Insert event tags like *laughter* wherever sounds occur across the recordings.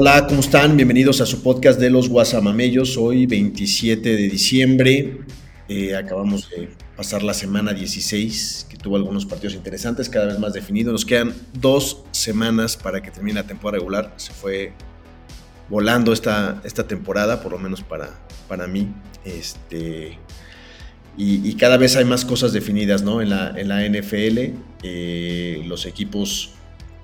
Hola, ¿cómo están? Bienvenidos a su podcast de los Guasamamellos. Hoy 27 de diciembre. Eh, acabamos de pasar la semana 16, que tuvo algunos partidos interesantes, cada vez más definidos. Nos quedan dos semanas para que termine la temporada regular. Se fue volando esta, esta temporada, por lo menos para, para mí. Este, y, cada vez hay más cosas definidas ¿no? en, la, en la NFL. Eh, los equipos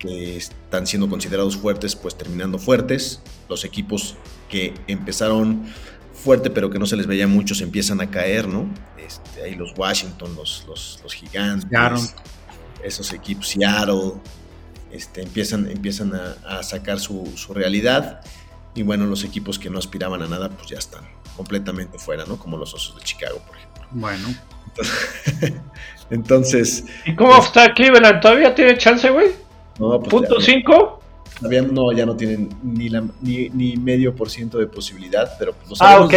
que están siendo considerados fuertes, pues terminando fuertes. Los equipos que empezaron fuerte, pero que no se les veía mucho, se empiezan a caer, ¿no? Este, ahí los Washington, los, los, los gigantes, esos equipos, Seattle, este, empiezan, empiezan a, sacar su, realidad. Y bueno, los equipos que no aspiraban a nada, pues ya están completamente fuera, ¿no? Como los Osos de Chicago, por ejemplo. Bueno. *laughs* Entonces. ¿Y cómo está Cleveland? ¿Todavía tiene chance, güey? No, pues ¿Punto 5? no, ya no tienen ni, la, ni, medio por ciento de posibilidad, pero pues Ah, ok.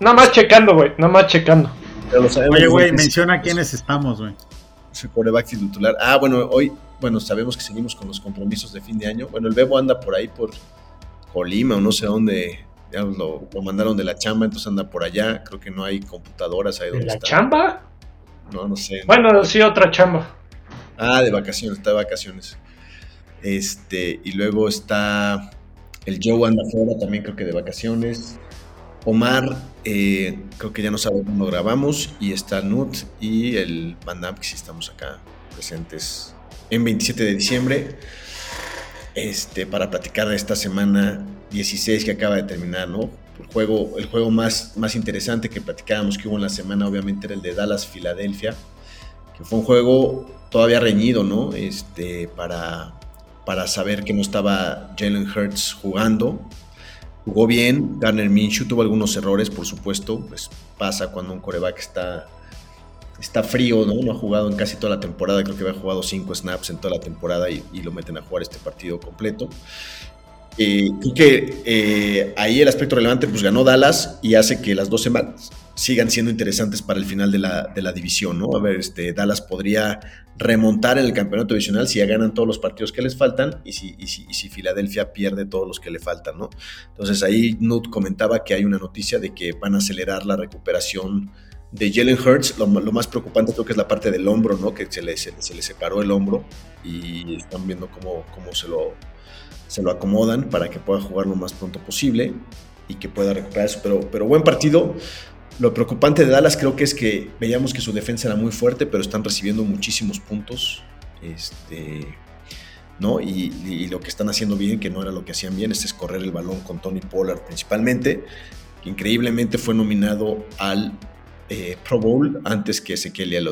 Nada más checando, güey. Nada más checando. Oye, güey, menciona quiénes estamos, güey. Su coreback titular. Ah, bueno, hoy, bueno, sabemos que seguimos con los compromisos de fin de año. Bueno, el Bebo anda por ahí por Colima o no sé dónde. Ya lo, mandaron de la chamba, entonces anda por allá. Creo que no hay computadoras ahí donde ¿De la chamba? No, no sé. Bueno, sí, otra chamba. Ah, de vacaciones, está de vacaciones. Este, y luego está el Joe anda fuera también creo que de vacaciones. Omar, eh, creo que ya no sabe cómo grabamos. Y está Nut y el Van que sí estamos acá presentes en 27 de diciembre. Este, para platicar de esta semana 16 que acaba de terminar, ¿no? El juego, el juego más, más interesante que platicábamos que hubo en la semana, obviamente, era el de Dallas-Filadelfia, que fue un juego todavía reñido, ¿no? Este, para, para saber que no estaba Jalen Hurts jugando. Jugó bien, Garner Minshew tuvo algunos errores, por supuesto, pues pasa cuando un coreback está, está frío, ¿no? No ha jugado en casi toda la temporada, creo que había jugado cinco snaps en toda la temporada y, lo meten a jugar este partido completo. Eh, creo que eh, ahí el aspecto relevante, pues ganó Dallas y hace que las dos semanas sigan siendo interesantes para el final de la, de la división, ¿no? A ver, este, Dallas podría remontar en el campeonato divisional si ya ganan todos los partidos que les faltan y si, y si, Filadelfia pierde todos los que le faltan, ¿no? Entonces ahí Nut comentaba que hay una noticia de que van a acelerar la recuperación de Jalen Hurts. Lo, más preocupante creo que es la parte del hombro, ¿no? Que se le, se, le separó el hombro y están viendo cómo, cómo se, lo, se lo acomodan para que pueda jugar lo más pronto posible y que pueda recuperar eso. Pero, pero buen partido. Lo preocupante de Dallas creo que es que veíamos que su defensa era muy fuerte, pero están recibiendo muchísimos puntos. Este, ¿no? Y, lo que están haciendo bien, que no era lo que hacían bien, es correr el balón con Tony Pollard principalmente, que increíblemente fue nominado al eh, Pro Bowl antes que Ezequiel.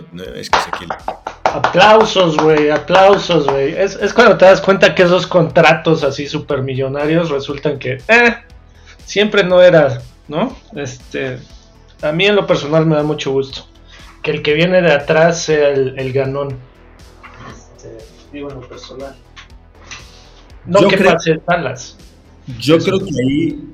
Aplausos, güey, aplausos, güey. Es, es, cuando te das cuenta que esos contratos así supermillonarios resultan que, eh, siempre no era, ¿no? Este, a mí en lo personal me da mucho gusto. Que el que viene de atrás sea el, ganón. Este, digo en lo personal. No que pase Dallas. Yo creo que ahí,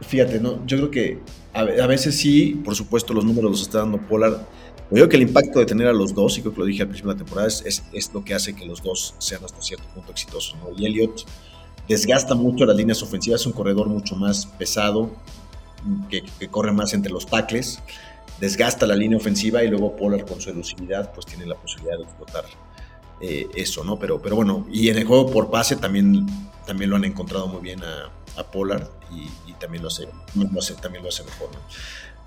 fíjate, no, yo creo que a, veces sí, por supuesto, los números los está dando Polar. Yo creo que el impacto de tener a los dos, y creo que lo dije al principio de la temporada, es, es, lo que hace que los dos sean hasta cierto punto exitosos. ¿no? Y Elliot desgasta mucho las líneas ofensivas, es un corredor mucho más pesado, que, corre más entre los tackles, desgasta la línea ofensiva y luego Pollard con su elusividad pues tiene la posibilidad de explotar eh, eso, ¿no? Pero, pero bueno, y en el juego por pase también, también lo han encontrado muy bien a, Pollard y, también, lo hace, también lo hace mejor, ¿no?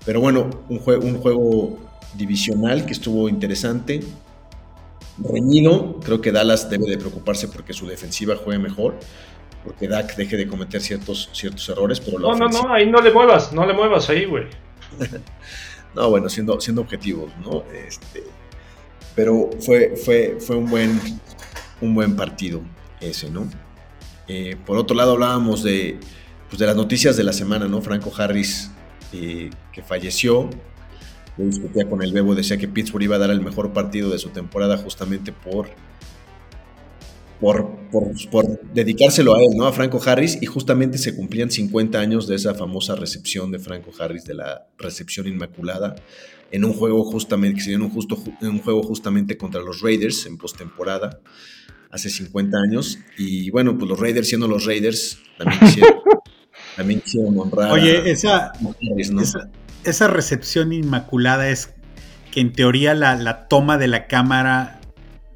Pero bueno, un, juego un juego divisional que estuvo interesante, reñido, creo que Dallas debe de preocuparse porque su defensiva juegue mejor porque Dak deje de cometer ciertos, ciertos errores. Pero no, no, no, ahí no le muevas, no le muevas ahí, güey. *laughs* no, bueno, siendo, siendo objetivos, ¿no? Este, pero fue, fue, fue un, buen, un buen partido ese, ¿no? Eh, por otro lado, hablábamos de, pues, de las noticias de la semana, ¿no? Franco Harris, eh, que falleció. Yo discutía con el Bebo, decía que Pittsburgh iba a dar el mejor partido de su temporada justamente por por, por, dedicárselo a él, ¿no? A Franco Harris, y justamente se cumplían 50 años de esa famosa recepción de Franco Harris, de la recepción inmaculada, en un juego justamente, que se dio en un, justo, en un juego justamente contra los Raiders en postemporada, hace 50 años, y bueno, pues los Raiders siendo los Raiders, también *laughs* quisieron, también quisieron honrar Oye, esa, esa, recepción inmaculada es que en teoría la, la toma de la cámara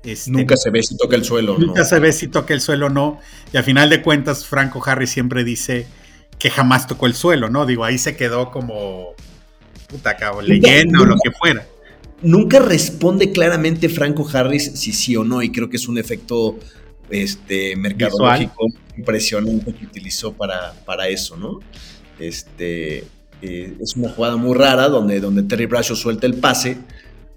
este, nunca se ve si toca el suelo. Nunca se ve si toca el suelo o no. Y a final de cuentas, Franco Harris siempre dice que jamás tocó el suelo, ¿no? Digo, ahí se quedó como puta cabrón, leyenda o lo que fuera. Nunca responde claramente Franco Harris si sí o no, y creo que es un efecto este, mercadológico impresionante que utilizó para, para eso, ¿no? Este, eh, es una jugada muy rara donde, donde Terry Bradshaw suelta el pase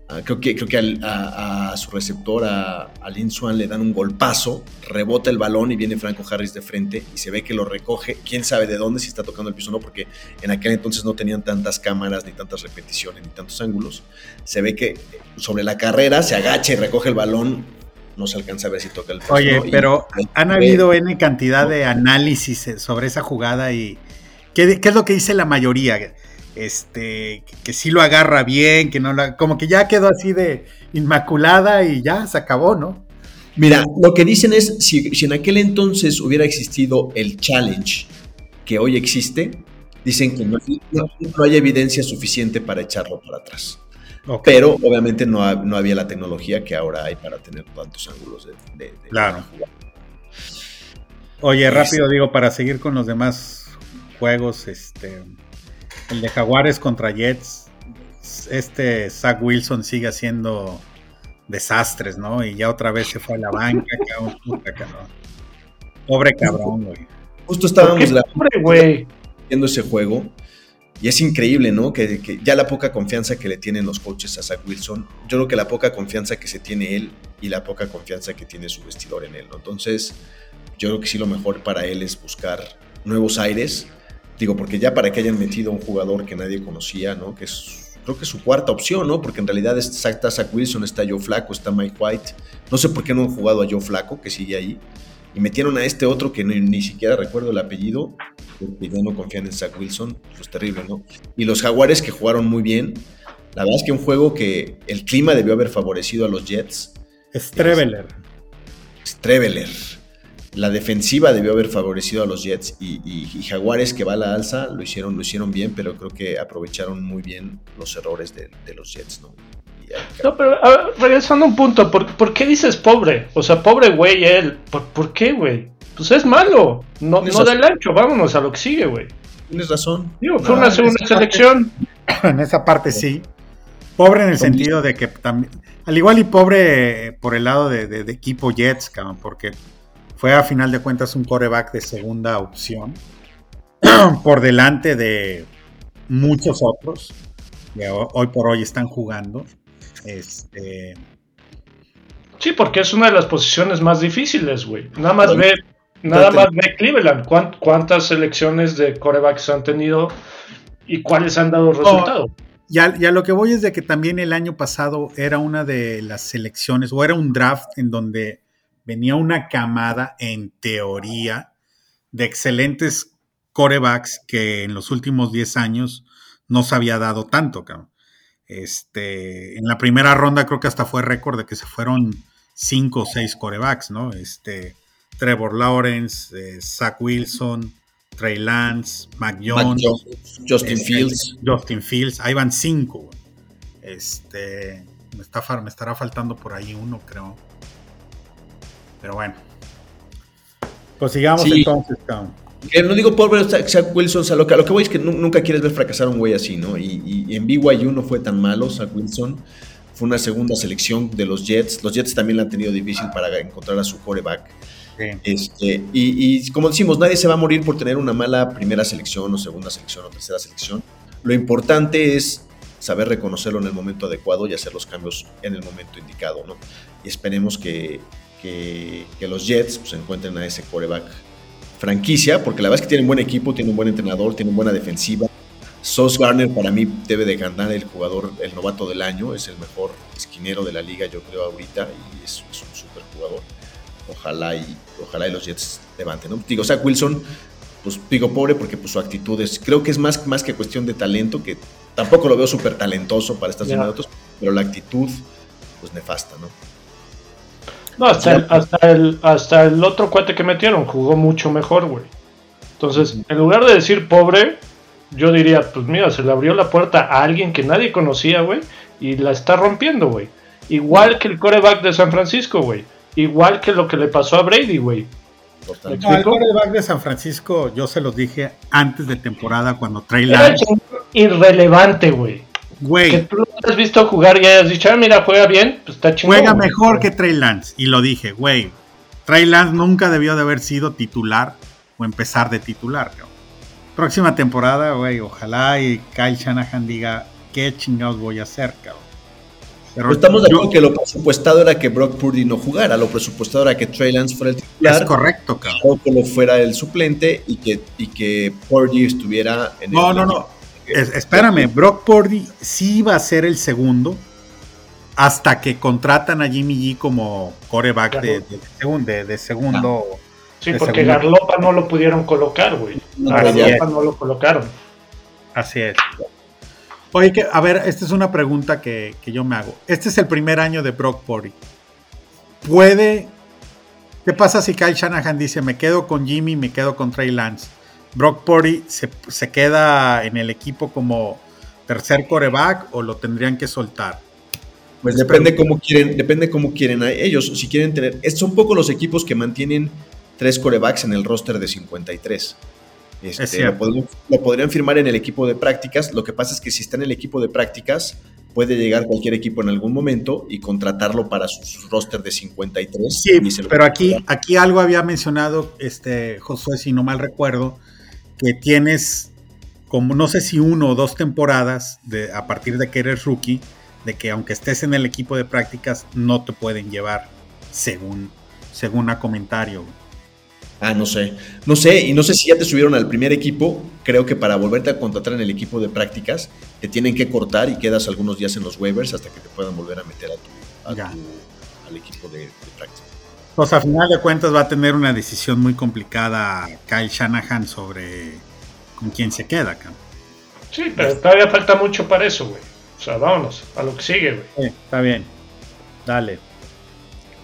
Ah, creo que, creo que a, su receptor, a, a, Lin Swan, le dan un golpazo, rebota el balón y viene Franco Harris de frente y se ve que lo recoge. Quién sabe de dónde, si está tocando el piso o no, porque en aquel entonces no tenían tantas cámaras, ni tantas repeticiones, ni tantos ángulos. Se ve que sobre la carrera se agacha y recoge el balón. No se alcanza a ver si toca el piso. Oye, pero han habido N cantidad de análisis sobre esa jugada y. ¿Qué, ¿Qué es lo que dice la mayoría? Este, que, sí lo agarra bien, que no la, como que ya quedó así de inmaculada y ya se acabó, ¿no? Mira, lo que dicen es, si, en aquel entonces hubiera existido el challenge que hoy existe, dicen que no, hay evidencia suficiente para echarlo para atrás. Pero obviamente no, había la tecnología que ahora hay para tener tantos ángulos de, claro. Oye, rápido digo, para seguir con los demás juegos, este el de Jaguares contra Jets, este Zach Wilson sigue haciendo desastres, ¿no? Y ya otra vez se fue a la banca, Pobre cabrón, güey. Justo estábamos viendo ese juego. Y es increíble, ¿no? Que, ya la poca confianza que le tienen los coaches a Zach Wilson, yo creo que la poca confianza que se tiene él y la poca confianza que tiene su vestidor en él, ¿no? Entonces, yo creo que sí lo mejor para él es buscar nuevos aires, Digo, porque ya para que hayan metido a un jugador que nadie conocía, ¿no? Que es, creo que es su cuarta opción, ¿no? Porque en realidad está Zach Wilson, está Joe Flaco, está Mike White. No sé por qué no han jugado a Joe Flaco, que sigue ahí. Y metieron a este otro que ni, siquiera recuerdo el apellido, porque ya no confían en Zach Wilson. Pues terrible, ¿no? Y los Jaguares que jugaron muy bien. La verdad es que un juego que el clima debió haber favorecido a los Jets. Streveler. Streveler la defensiva debió haber favorecido a los Jets y, Jaguares que va a la alza lo hicieron, lo hicieron bien, pero creo que aprovecharon muy bien los errores de, los Jets, ¿no? No, pero regresando a un punto, ¿por, qué dices pobre? O sea, pobre güey él. ¿Por, qué, güey? Pues es malo. No, no del ancho, vámonos a lo que sigue, güey. Tienes razón. Digo, fue una segunda selección. *coughs* en esa parte sí. Pobre en el sentido de que también. Al igual y pobre por el lado de, de equipo Jets, cabrón, porque fue a final de cuentas un coreback de segunda opción, *clears throat* por delante de muchos otros que hoy por hoy están jugando. Este... Sí, porque es una de las posiciones más difíciles, güey. Nada más ve, nada más ve Cleveland. ¿Cuántas selecciones de corebacks han tenido y cuáles han dado resultado? ya, ya lo que voy es de que también el año pasado era una de las selecciones, o era un draft en donde venía una camada, en teoría, de excelentes corebacks que en los últimos 10 años no se había dado tanto, Este, en la primera ronda creo que hasta fue récord de que se fueron 5 o 6 corebacks, ¿no? Este, Trevor Lawrence, eh, Zach Wilson, Trey Lance, Mac Jones, Justin este, Fields. Justin Fields, ahí van 5. Este, me, está, me estará faltando por ahí uno, creo. Pero bueno. Pues sigamos entonces, cabrón. no digo pobre Zach Wilson, o lo, que, lo que voy es que nunca quieres ver fracasar a un güey así, ¿no? Y, y, en BYU no fue tan malo Zach Wilson. Fue una segunda selección de los Jets. Los Jets también la han tenido difícil para encontrar a su coreback. Este, y, y, como decimos, nadie se va a morir por tener una mala primera selección o segunda selección o tercera selección. Lo importante es saber reconocerlo en el momento adecuado y hacer los cambios en el momento indicado, ¿no? Y esperemos que, que, los Jets pues, encuentren a ese coreback franquicia, porque la verdad es que tienen buen equipo, tienen un buen entrenador, tienen buena defensiva. Sos Garner para mí debe de ganar el jugador, el novato del año, es el mejor esquinero de la liga yo creo ahorita y es, es un super jugador. Ojalá y, ojalá y los Jets levanten. ¿no? Digo, Zach Wilson, pues digo pobre porque pues, su actitud es, creo que es más, más que cuestión de talento, que tampoco lo veo súper talentoso para estas Ya. minutos, pero la actitud, pues nefasta, ¿no? No, hasta el, hasta, el, hasta el otro cuate que metieron jugó mucho mejor, güey. Entonces, en lugar de decir pobre, yo diría, pues mira, se le abrió la puerta a alguien que nadie conocía, güey, y la está rompiendo, güey. Igual que el coreback de San Francisco, güey. Igual que lo que le pasó a Brady, güey. No, el quarterback de San Francisco, yo se los dije antes de temporada cuando Trey Lance. irrelevante, güey. Que Güey, tú lo has visto jugar y hayas dicho, ah, mira, juega bien, pues está chingón. juega güey. mejor que Trey Lance. Y lo dije, güey. Trey Lance nunca debió de haber sido titular o empezar de titular, cabrón. Próxima temporada, güey, ojalá y Kyle Shanahan diga qué chingados voy a hacer, cabrón. Pero estamos de yo- acuerdo que lo presupuestado era que Brock Purdy no jugara, lo presupuestado era que Trey Lance fuera el titular, es correcto, cabrón. o que lo fuera el suplente y que, y que Purdy estuviera en No, el no, no. Es- espérame, Brock Purdy sí iba a ser el segundo hasta que contratan a Jimmy G como coreback de, de, segun- de- de segundo. Sí, de porque segundo. Garlopa no lo pudieron colocar, güey. Garlopa no lo colocaron. Así es. Oye, que, a ver, esta es una pregunta que, que yo me hago. Este es el primer año de Brock Purdy. ¿Puede... ¿Qué pasa si Kyle Shanahan dice, me quedo con Jimmy, me quedo con Trey Lance? Brock Purdy se, se queda en el equipo como tercer coreback o lo tendrían que soltar. Pues depende cómo quieren, depende cómo quieren a ellos. Si quieren tener, son pocos los equipos que mantienen tres corebacks en el roster de 53. Este, lo, podrían, lo podrían firmar en el equipo de prácticas. Lo que pasa es que si está en el equipo de prácticas, puede llegar cualquier equipo en algún momento y contratarlo para su, su roster de 53. Sí, y se lo- pero aquí, aquí algo había mencionado este Josué, si no mal recuerdo, que tienes como no sé si uno o dos temporadas de, a partir de que eres rookie, de que aunque estés en el equipo de prácticas, no te pueden llevar, según, según a comentario. Ah, no sé. No sé, y no sé si ya te subieron al primer equipo. Creo que para volverte a contratar en el equipo de prácticas, te tienen que cortar y quedas algunos días en los waivers hasta que te puedan volver a meter a tu, a Ya. tu- al equipo de, de prácticas. Pues a final de cuentas va a tener una decisión muy complicada Kyle Shanahan sobre con quién se queda. cabrón. Sí, pero todavía falta mucho para eso, güey. O sea, vámonos a lo que sigue, güey. Sí, está bien. Dale.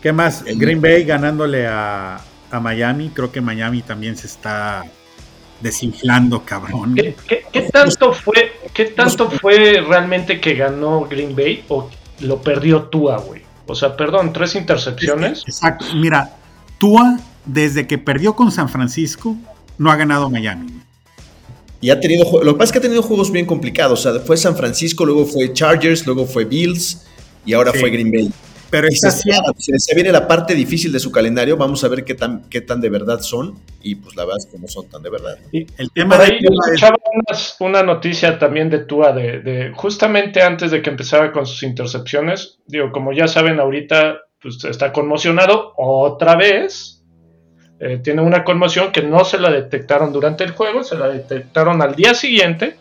¿Qué más? Green Bay ganándole a, a Miami. Creo que Miami también se está desinflando, cabrón. ¿Qué, qué- qué tanto fue, qué tanto fue realmente que ganó Green Bay o lo perdió Tua, güey? O sea, perdón, tres intercepciones. Exacto. Mira, Tua, desde que perdió con San Francisco, no ha ganado Miami. Y ha tenido, lo que pasa es que ha tenido juegos bien complicados. O sea, fue San Francisco, luego fue Chargers, luego fue Bills y ahora Sí. fue Green Bay. Pero Y se, está haciendo, se- se viene la parte difícil de su calendario. Vamos a ver qué tan, qué tan de verdad son. Y pues la verdad es que no son tan de verdad. Y, el tema por de ahí yo Tua es- escuchaba una noticia también de Tua, de, de- justamente antes de que empezara con sus intercepciones. Digo, como ya saben, ahorita pues, está conmocionado otra vez. Eh, tiene una conmoción que no se la detectaron durante el juego, se la detectaron al día siguiente.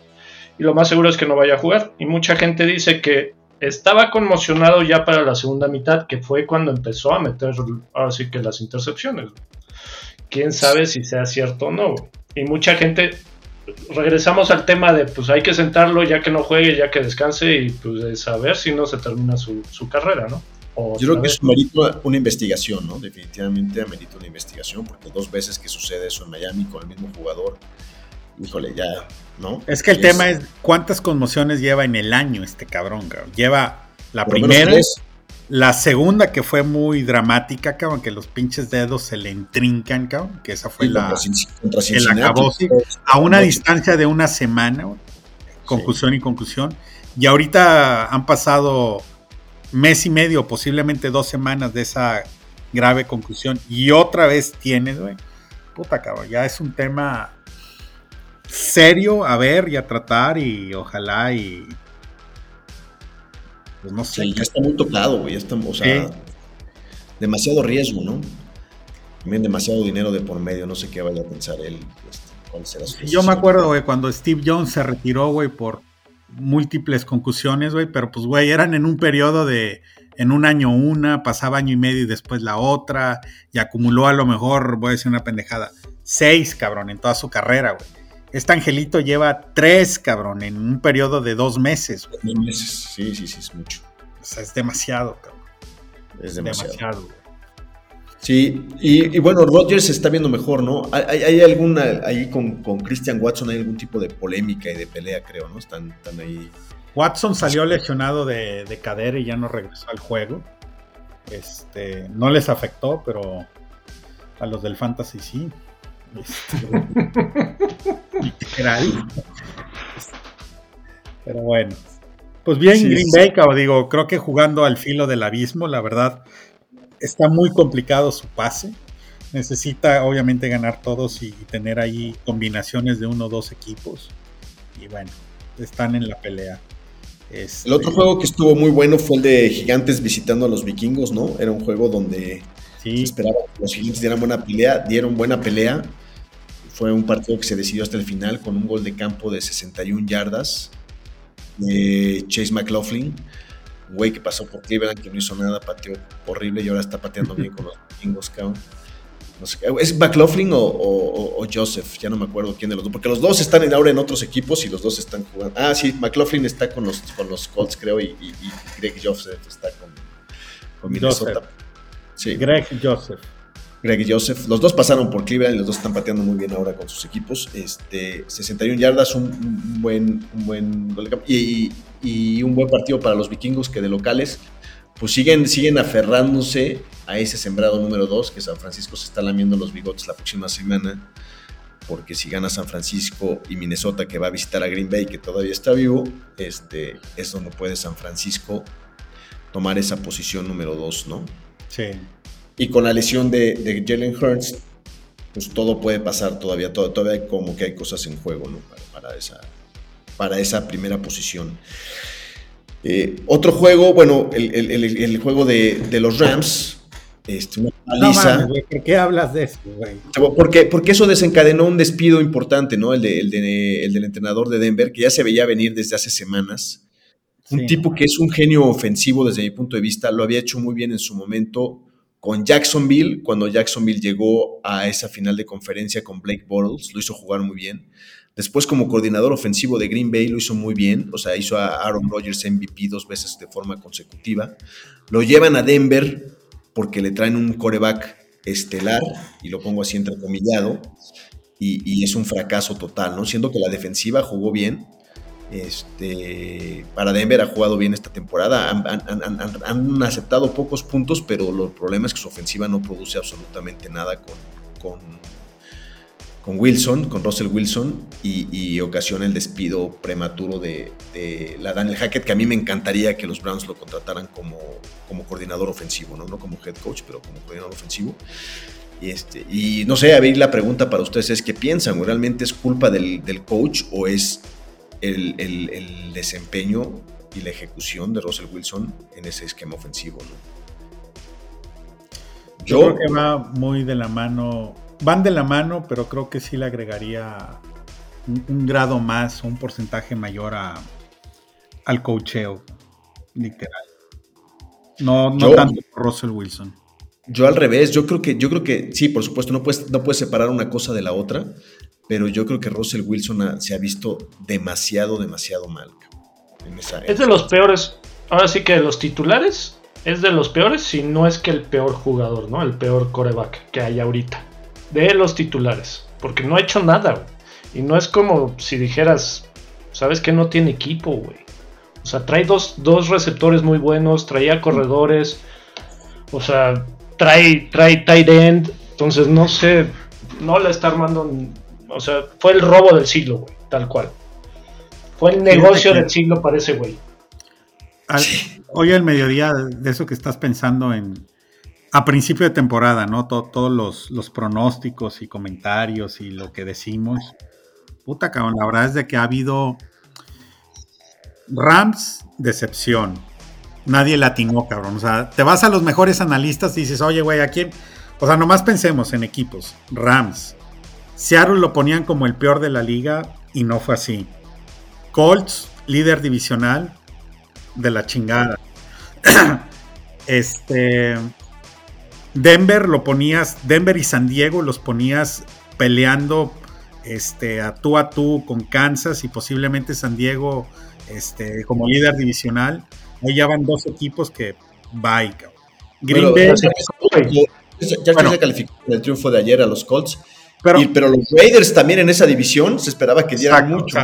Y lo más seguro es que no vaya a jugar. Y mucha gente dice que estaba conmocionado ya para la segunda mitad, que fue cuando empezó a meter ahora sí que las intercepciones. Quién sabe si sea cierto o no. Y mucha gente, regresamos al tema de pues hay que sentarlo ya que no juegue, ya que descanse y pues de saber si no se termina su, su carrera, ¿no? O Yo creo que vez. eso merita una investigación, ¿no? Definitivamente amerita una investigación, porque dos veces que sucede eso en Miami con el mismo jugador, híjole, ya, ¿no? es que el Y tema es cuántas conmociones lleva en el año este cabrón, cabrón. Lleva la por lo menos primera, tres. La segunda que fue muy dramática, cabrón, que los pinches dedos se le intrincan, cabrón, que esa fue Sí, la... contra, el acabose. a una distancia de una semana, güey, concusión y conclusión. Y ahorita han pasado mes y medio, posiblemente dos semanas de esa grave conclusión. Y otra vez tienes, güey. Puta cabrón, ya es un tema serio a ver y a tratar y ojalá y... Pues no sé. Sí, ya está muy tocado, güey. está- o sea, Sí. demasiado riesgo, ¿no? También demasiado dinero de por medio, no sé qué vaya a pensar él. Este, cuál será su Yo me acuerdo, güey, cuando Steve Jones se retiró, güey, por múltiples concusiones, güey, pero pues, güey, eran en un periodo de, en un año una, pasaba año y medio y después la otra, y acumuló a lo mejor, voy a decir una pendejada, seis, cabrón, en toda su carrera, güey. Este angelito lleva tres, cabrón, en un periodo de dos meses, güey. Dos meses. Sí, sí, sí, es mucho. O sea, es demasiado, cabrón. Es demasiado. Demasiado, güey. Sí, y, y bueno, Rodgers se está viendo mejor, ¿no? ¿Hay, hay- hay alguna, ahí con, con Christian Watson hay algún tipo de polémica y de pelea, creo, ¿no? Están, están ahí. Watson salió lesionado de, de cadera y ya no regresó al juego. Este, no les afectó, pero a los del Fantasy sí. Este, literal. Pero bueno. Pues bien, Sí, Green sí. Bay, cabrón, digo, creo que jugando al filo del abismo, la verdad, está muy complicado su pase. Necesita obviamente ganar todos y tener ahí combinaciones de uno o dos equipos. Y bueno, están en la pelea. Este, El otro juego que estuvo muy bueno fue el de Gigantes visitando a los vikingos, ¿no? Era un juego donde se sí, esperaba que los Gigantes dieran buena pelea, dieron buena pelea. Fue un partido que se decidió hasta el final con un gol de campo de 61 yardas de Chase McLaughlin, un güey que pasó por Cleveland, que no hizo nada, pateó horrible y ahora está pateando bien con los vikingos, cabrón. No sé, ¿Es McLaughlin o, o- o Joseph? Ya no me acuerdo quién de los dos, porque los dos están en- ahora en otros equipos y los dos están jugando. Ah, sí, McLaughlin está con los, con los Colts, creo, y, y- y Greg Joseph está con, con Minnesota. Joseph. Sí. Greg Joseph. Greg Joseph. Los dos pasaron por Cleveland y los dos están pateando muy bien ahora con sus equipos. Este, 61 yardas, un, un buen, un buen de campo. y un buen partido para los vikingos que de locales pues siguen, siguen aferrándose a ese sembrado número 2 que San Francisco se está lamiendo los bigotes la próxima semana porque si gana San Francisco y Minnesota que va a visitar a Green Bay que todavía está vivo, este, es donde puede San Francisco tomar esa posición número 2, ¿no? Sí. Y con la lesión de, de Jalen Hurts, pues todo puede pasar todavía, todo- todavía como que hay cosas en juego, ¿no? Para, para esa, para esa primera posición. Eh, otro juego, bueno, el, el- el- el juego de, de los Rams, este, una No paliza. mames, güey, ¿por qué hablas de eso, güey? Porque, porque eso desencadenó un despido importante, ¿no? El, de- el de- el del entrenador de Denver, que ya se veía venir desde hace semanas. Un Sí. tipo que es un genio ofensivo desde mi punto de vista, lo había hecho muy bien en su momento con Jacksonville, cuando Jacksonville llegó a esa final de conferencia con Blake Bortles, lo hizo jugar muy bien. Después como coordinador ofensivo de Green Bay lo hizo muy bien, o sea, hizo a Aaron Rodgers MVP dos veces de forma consecutiva. Lo llevan a Denver porque le traen un coreback estelar, y lo pongo así entrecomillado, y, y es un fracaso total, ¿no? Siendo que la defensiva jugó bien, este, para Denver ha jugado bien esta temporada. Han, aceptado pocos puntos, pero el problema es que su ofensiva no produce absolutamente nada con, Wilson, con Russell Wilson, y, ocasiona el despido prematuro de, la Daniel Hackett, que a mí me encantaría que los Browns lo contrataran como, como coordinador ofensivo, ¿no? no como head coach, pero como coordinador ofensivo. Y, este, no sé, a ver, la pregunta para ustedes es, ¿qué piensan? ¿Realmente es culpa del coach o es el, el- el desempeño y la ejecución de Russell Wilson en ese esquema ofensivo. ¿no? Yo creo que va muy de la mano. Van de la mano, pero creo que sí le agregaría un, un grado más, un porcentaje mayor a, al cocheo, literal. No, no Yo- tanto por Russell Wilson. yo al revés, yo creo que, yo creo que sí, por supuesto, no puedes, no puedes separar una cosa de la otra, pero yo creo que Russell Wilson se ha visto demasiado, demasiado mal. en esa- Es de los peores. Ahora sí que de los titulares es de los peores, si no es que el peor jugador, ¿no? El peor coreback que hay ahorita. De los titulares. Porque no ha hecho nada, güey. Y no es como si dijeras, ¿sabes que no tiene equipo, güey? O sea, trae dos, dos receptores muy buenos, traía corredores, o sea, trae, trae tight end. Entonces, no sé, no la está armando. O sea, fue el robo del siglo, güey, tal cual. Fue el negocio que- del siglo para ese güey. Al-. Hoy al mediodía, de eso que estás pensando en. A principio de temporada, ¿no? To- todos los, los pronósticos y comentarios y lo que decimos. Puta cabrón, la verdad es de que ha habido. Rams, decepción. Nadie latinó, cabrón. O sea, te vas a los mejores analistas y dices, oye, güey, ¿a quién? O sea, nomás pensemos en equipos. Rams. Seattle lo ponían como el peor de la liga y no fue así. Colts, líder divisional de la chingada. *clears throat* este. Denver lo ponías, Denver y San Diego los ponías peleando este, a tú a tú con Kansas y posiblemente San Diego este, como líder divisional. Hoy ya van dos equipos que bye. Green Bay. Ya, se calificó el triunfo de ayer a los Colts. Pero, pero, los Raiders también en esa división se esperaba que dieran mucho.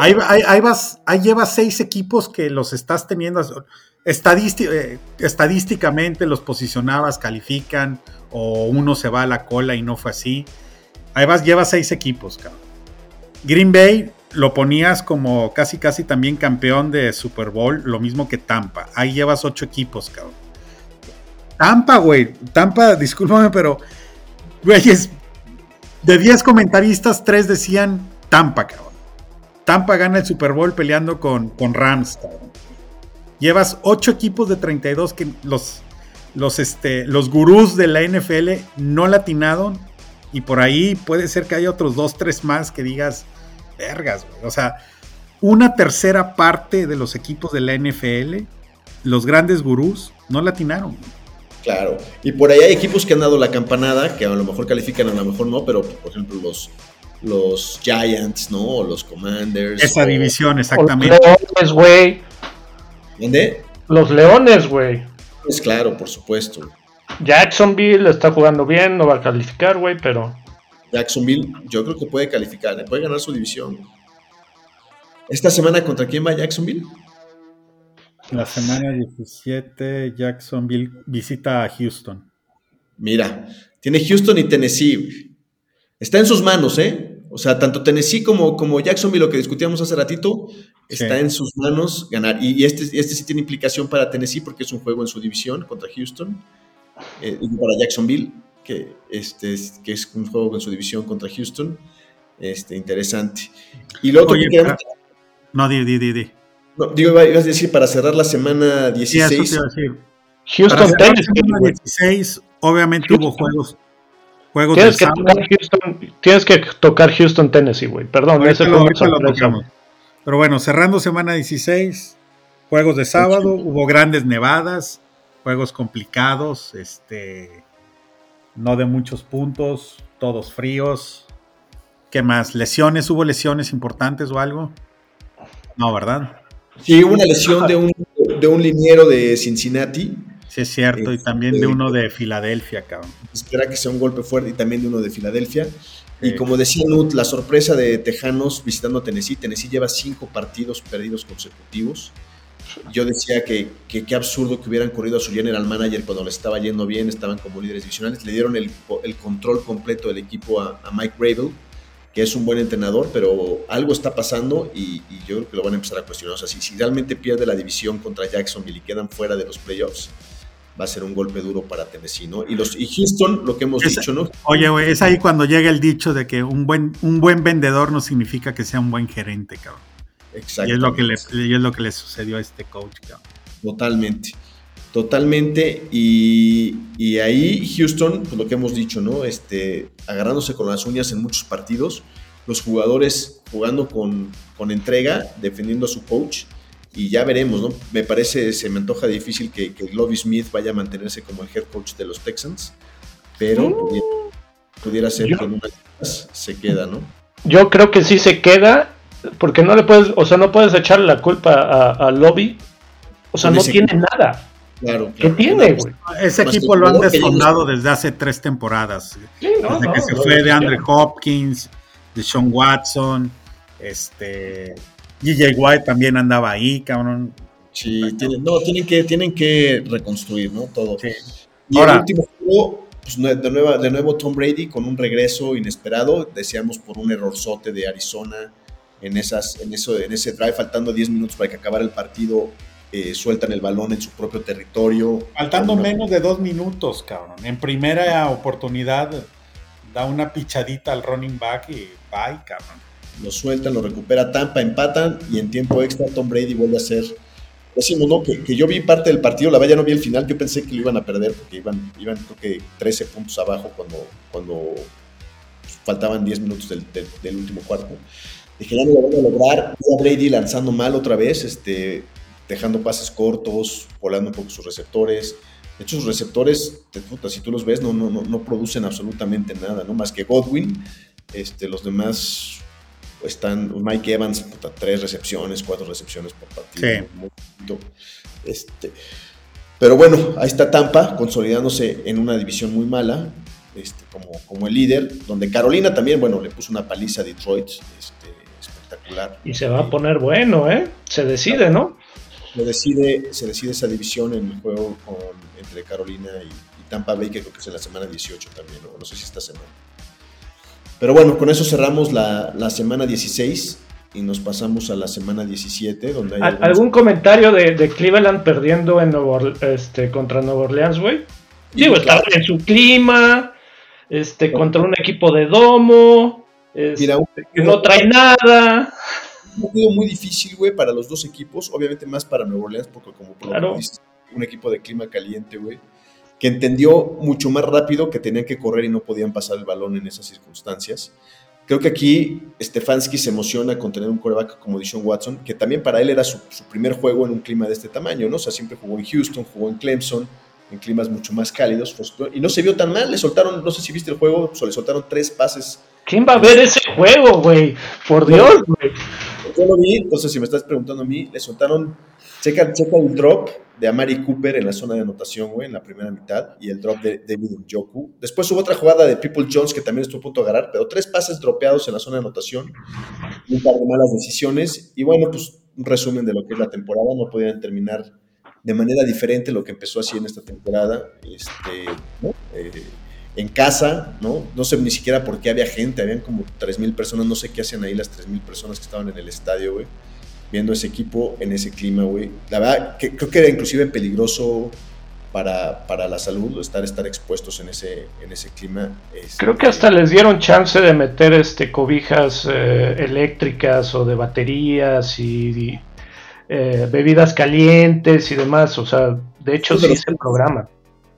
ahí, vas, ahí llevas seis equipos que los estás teniendo. Eh, estadísticamente los posicionabas, califican, o uno se va a la cola y no fue así. Ahí vas, llevas seis equipos, cabrón. Green Bay lo ponías como casi casi también campeón de Super Bowl, lo mismo que Tampa. Ahí llevas ocho equipos, cabrón. Tampa, güey. Tampa, discúlpame, pero, güey, de 10 comentaristas, tres decían Tampa, cabrón. Tampa gana el Super Bowl peleando con, con Rams, cabrón. Llevas ocho equipos de 32 que los, los, este, los gurús de la NFL no latinaron. Y por ahí puede ser que haya otros dos, tres más que digas, vergas, güey. O sea, una tercera parte de los equipos de la NFL, los grandes gurús, no latinaron. Claro. Y por ahí hay equipos que han dado la campanada, que a lo mejor califican, a lo mejor no, pero por ejemplo los, los Giants, ¿no? O los Commanders. Esa división, exactamente. Los Leones, güey. ¿Dónde? Los Leones, güey. Pues claro, por supuesto. Jacksonville está jugando bien, no va a calificar, güey, pero. Jacksonville, yo creo que puede calificar, puede ganar su división. ¿Esta semana contra quién va Jacksonville? La semana 17, Jacksonville visita a Houston. Mira, tiene Houston y Tennessee. Está en sus manos, ¿eh? O sea, tanto Tennessee como, como Jacksonville, lo que discutíamos hace ratito, está en sus manos ganar. Y, este, este sí tiene implicación para Tennessee porque es un juego en su división contra Houston. Eh, y para Jacksonville, que, este, que es un juego en su división contra Houston. Este, interesante. Y lo otro que No, di, di, di, di. No, digo, ibas a decir para cerrar la semana 16. Sí, Houston, Tennessee. 16, obviamente hubo juegos Juegos tienes, que tocar Houston, tienes que tocar Houston, Tennessee, güey. Perdón, ese lo, lo Pero bueno, cerrando semana 16, juegos de sábado, hubo grandes nevadas, juegos complicados, este, no de muchos puntos, todos fríos. ¿Qué más? ¿Lesiones? ¿Hubo lesiones importantes o algo? No, ¿verdad? Sí, hubo una lesión de un, de un liniero de Cincinnati Sí, es cierto, y también de uno de Filadelfia, cabrón. Espera que sea un golpe fuerte y también de uno de Filadelfia. Y como decía Nut, la sorpresa de Tejanos visitando Tennessee. Tennessee lleva cinco partidos perdidos consecutivos. Yo decía que qué absurdo que hubieran corrido a su general manager cuando le estaba yendo bien, estaban como líderes divisionales. Le dieron el, control completo del equipo a, Mike Rabel, que es un buen entrenador, pero algo está pasando y, yo creo que lo van a empezar a cuestionar. O sea, si, si realmente pierde la división contra Jacksonville y quedan fuera de los playoffs, va a ser un golpe duro para Tennessee, ¿no? Y, los, y Houston, lo que hemos dicho, ¿no? Oye, güey, es ahí cuando llega el dicho de que un buen, un buen vendedor no significa que sea un buen gerente, cabrón. Exacto. Y es lo que le, y es lo que le sucedió a este coach, cabrón. Totalmente. Totalmente. Y, y, ahí Houston, pues lo que hemos dicho, ¿no? Este, agarrándose con las uñas en muchos partidos, los jugadores jugando con, con entrega, defendiendo a su coach y ya veremos, ¿no? Me parece, se me antoja difícil que, que Smith vaya a mantenerse como el head coach de los Texans, pero pudiera, ser que en una se queda, ¿no? Yo creo que sí se queda, porque no le puedes, o sea, no puedes echarle la culpa a, Lobby, o sea, no tiene nada. Claro, ¿Qué tiene, güey? Ese equipo lo han desfondado desde hace tres temporadas. desde que se fue de Andre Hopkins, de Sean Watson, este DJ White también andaba ahí, cabrón. Sí, tienen, no, tienen que, tienen que reconstruir, ¿no? Todo. Y Ahora, el último juego, pues, de, nuevo, de nuevo Tom Brady con un regreso inesperado, deseamos por un errorzote de Arizona en, esas, en, eso, en ese drive, faltando 10 minutos para que acabara el partido, eh, sueltan el balón en su propio territorio. Faltando menos de dos minutos, cabrón. En primera oportunidad da una pichadita al running back y bye, cabrón lo sueltan, lo recupera Tampa, empatan y en tiempo extra Tom Brady vuelve a hacer decimos, ¿no? Que, que, yo vi parte del partido, la verdad ya no vi el final, yo pensé que lo iban a perder porque iban, iban creo que 13 puntos abajo cuando, cuando faltaban 10 minutos del, del, último cuarto. Dije, ya no lo van a lograr. a Brady lanzando mal otra vez, este, dejando pases cortos, volando un poco sus receptores. De hecho, sus receptores, si tú los ves, no, no, no, producen absolutamente nada, ¿no? Más que Godwin. Este, los demás están Mike Evans, tres recepciones, cuatro recepciones por partido. Sí. Este, pero bueno, ahí está Tampa, consolidándose en una división muy mala, este, como, como el líder, donde Carolina también, bueno, le puso una paliza a Detroit, este, espectacular. Y se va a poner bueno, ¿eh? Se decide, ¿no? Se decide, se decide esa división en el juego entre Carolina y, Tampa Bay, que creo que es en la semana 18 también, no, no sé si esta semana. Pero bueno, con eso cerramos la, la semana 16 y nos pasamos a la semana 17, donde hay ¿Algún comentario de, de, Cleveland perdiendo en Nuevo, este, contra Nueva Orleans, güey? Digo, estaba en su clima, este, contra un equipo de domo, este, que no trae nada. Un partido muy difícil, güey, para los dos equipos, obviamente más para Nueva Orleans, porque como claro. un equipo de clima caliente, güey que entendió mucho más rápido que tenían que correr y no podían pasar el balón en esas circunstancias. Creo que aquí Stefanski se emociona con tener un coreback como Dishon Watson, que también para él era su, primer juego en un clima de este tamaño, ¿no? O sea, siempre jugó en Houston, jugó en Clemson, en climas mucho más cálidos, pues, y no se vio tan mal, le soltaron, no sé si viste el juego, solo le soltaron tres pases. ¿Quién va a ver ese juego, güey? Por Dios, güey. Yo lo entonces si me estás preguntando a mí, le soltaron, checa, checa un drop de Amari Cooper en la zona de anotación, güey, en la primera mitad, y el drop de David Njoku. Después hubo otra jugada de People Jones que también estuvo a punto de agarrar, pero tres pases dropeados en la zona de anotación, un par de malas decisiones, y bueno, pues un resumen de lo que es la temporada, no podían terminar de manera diferente lo que empezó así en esta temporada, este, eh, en casa, ¿no? No sé ni siquiera por qué había gente, habían como 3.000 personas, no sé qué hacían ahí las 3.000 personas que estaban en el estadio, güey viendo ese equipo en ese clima, güey. La verdad, que, creo que era inclusive peligroso para, para, la salud estar, estar expuestos en ese, en ese clima. Este, creo que hasta les dieron chance de meter este cobijas eh, eléctricas o de baterías y, eh, bebidas calientes y demás. O sea, de hecho sí se programa.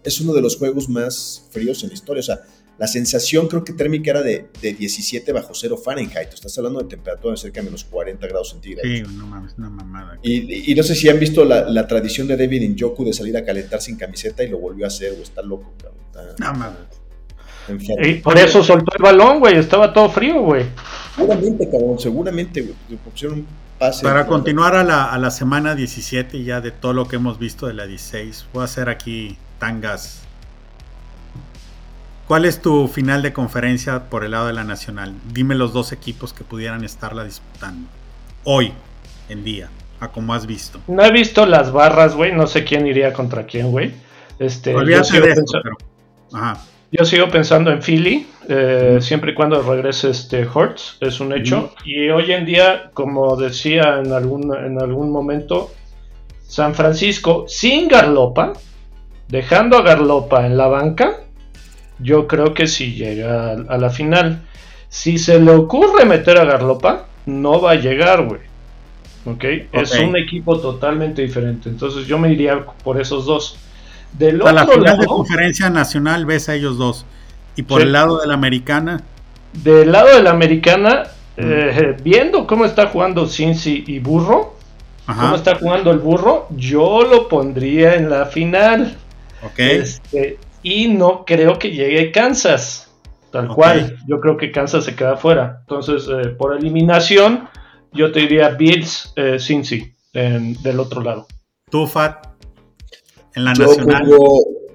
Es uno de los juegos más fríos en la historia. O sea, la sensación creo que térmica era de, de 17 bajo cero Fahrenheit. Estás hablando de temperatura de cerca de menos 40 grados centígrados. Sí, no mames, una mamada. Y, y, no sé si han visto la, la tradición de David Njoku de salir a calentar sin camiseta y lo volvió a hacer, güey. Está loco, cabrón. no mames. Y por eso soltó el balón, güey. Estaba todo frío, güey. Seguramente, cabrón. Seguramente, güey. Pusieron pase. Para continuar a la, a la semana 17 ya de todo lo que hemos visto de la 16, voy a hacer aquí tangas ¿Cuál es tu final de conferencia por el lado de la Nacional? Dime los dos equipos que pudieran estarla disputando. Hoy, en día, a como has visto. No he visto las barras, güey. No sé quién iría contra quién, güey. Este, yo, sigo yo sigo pensando en Philly, eh, siempre y cuando regrese este Hortz, es un hecho. Y hoy en día, como decía en algún, en algún momento, San Francisco sin Garlopa, dejando a Garlopa en la banca, yo creo que si llega a la final. Si se le ocurre meter a Garlopa, no va a llegar, güey. ¿Okay? Es un equipo totalmente diferente. Entonces yo me iría por esos dos. Del a la final de conferencia nacional ves a ellos dos. Y por el lado de la americana. Del lado de la americana, eh, viendo cómo está jugando Cincy y Burro, cómo está jugando el Burro, yo lo pondría en la final. Ok. Este, y no creo que llegue Kansas. Tal cual. Yo creo que Kansas se queda fuera. Entonces, eh, por eliminación, yo te diría Bills, eh, Cincy, del otro lado. Tú, Fat, en la yo nacional.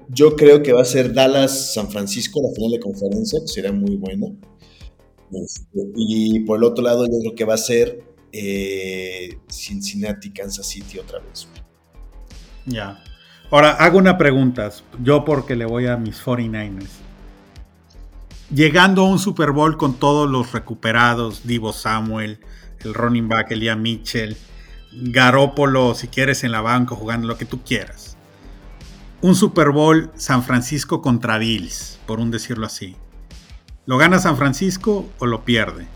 yo creo que va a ser Dallas, San Francisco, la final de conferencia, que sería muy buena. Este, y por el otro lado, yo creo que va a ser eh, Cincinnati, Kansas City otra vez. Ya. Ahora, hago una pregunta, yo porque le voy a mis 49ers. Llegando a un Super Bowl con todos los recuperados, Divo Samuel, el running back Elia Mitchell, Garópolo, si quieres en la banca jugando lo que tú quieras. Un Super Bowl San Francisco contra Bills, por un decirlo así. ¿Lo gana San Francisco o lo pierde?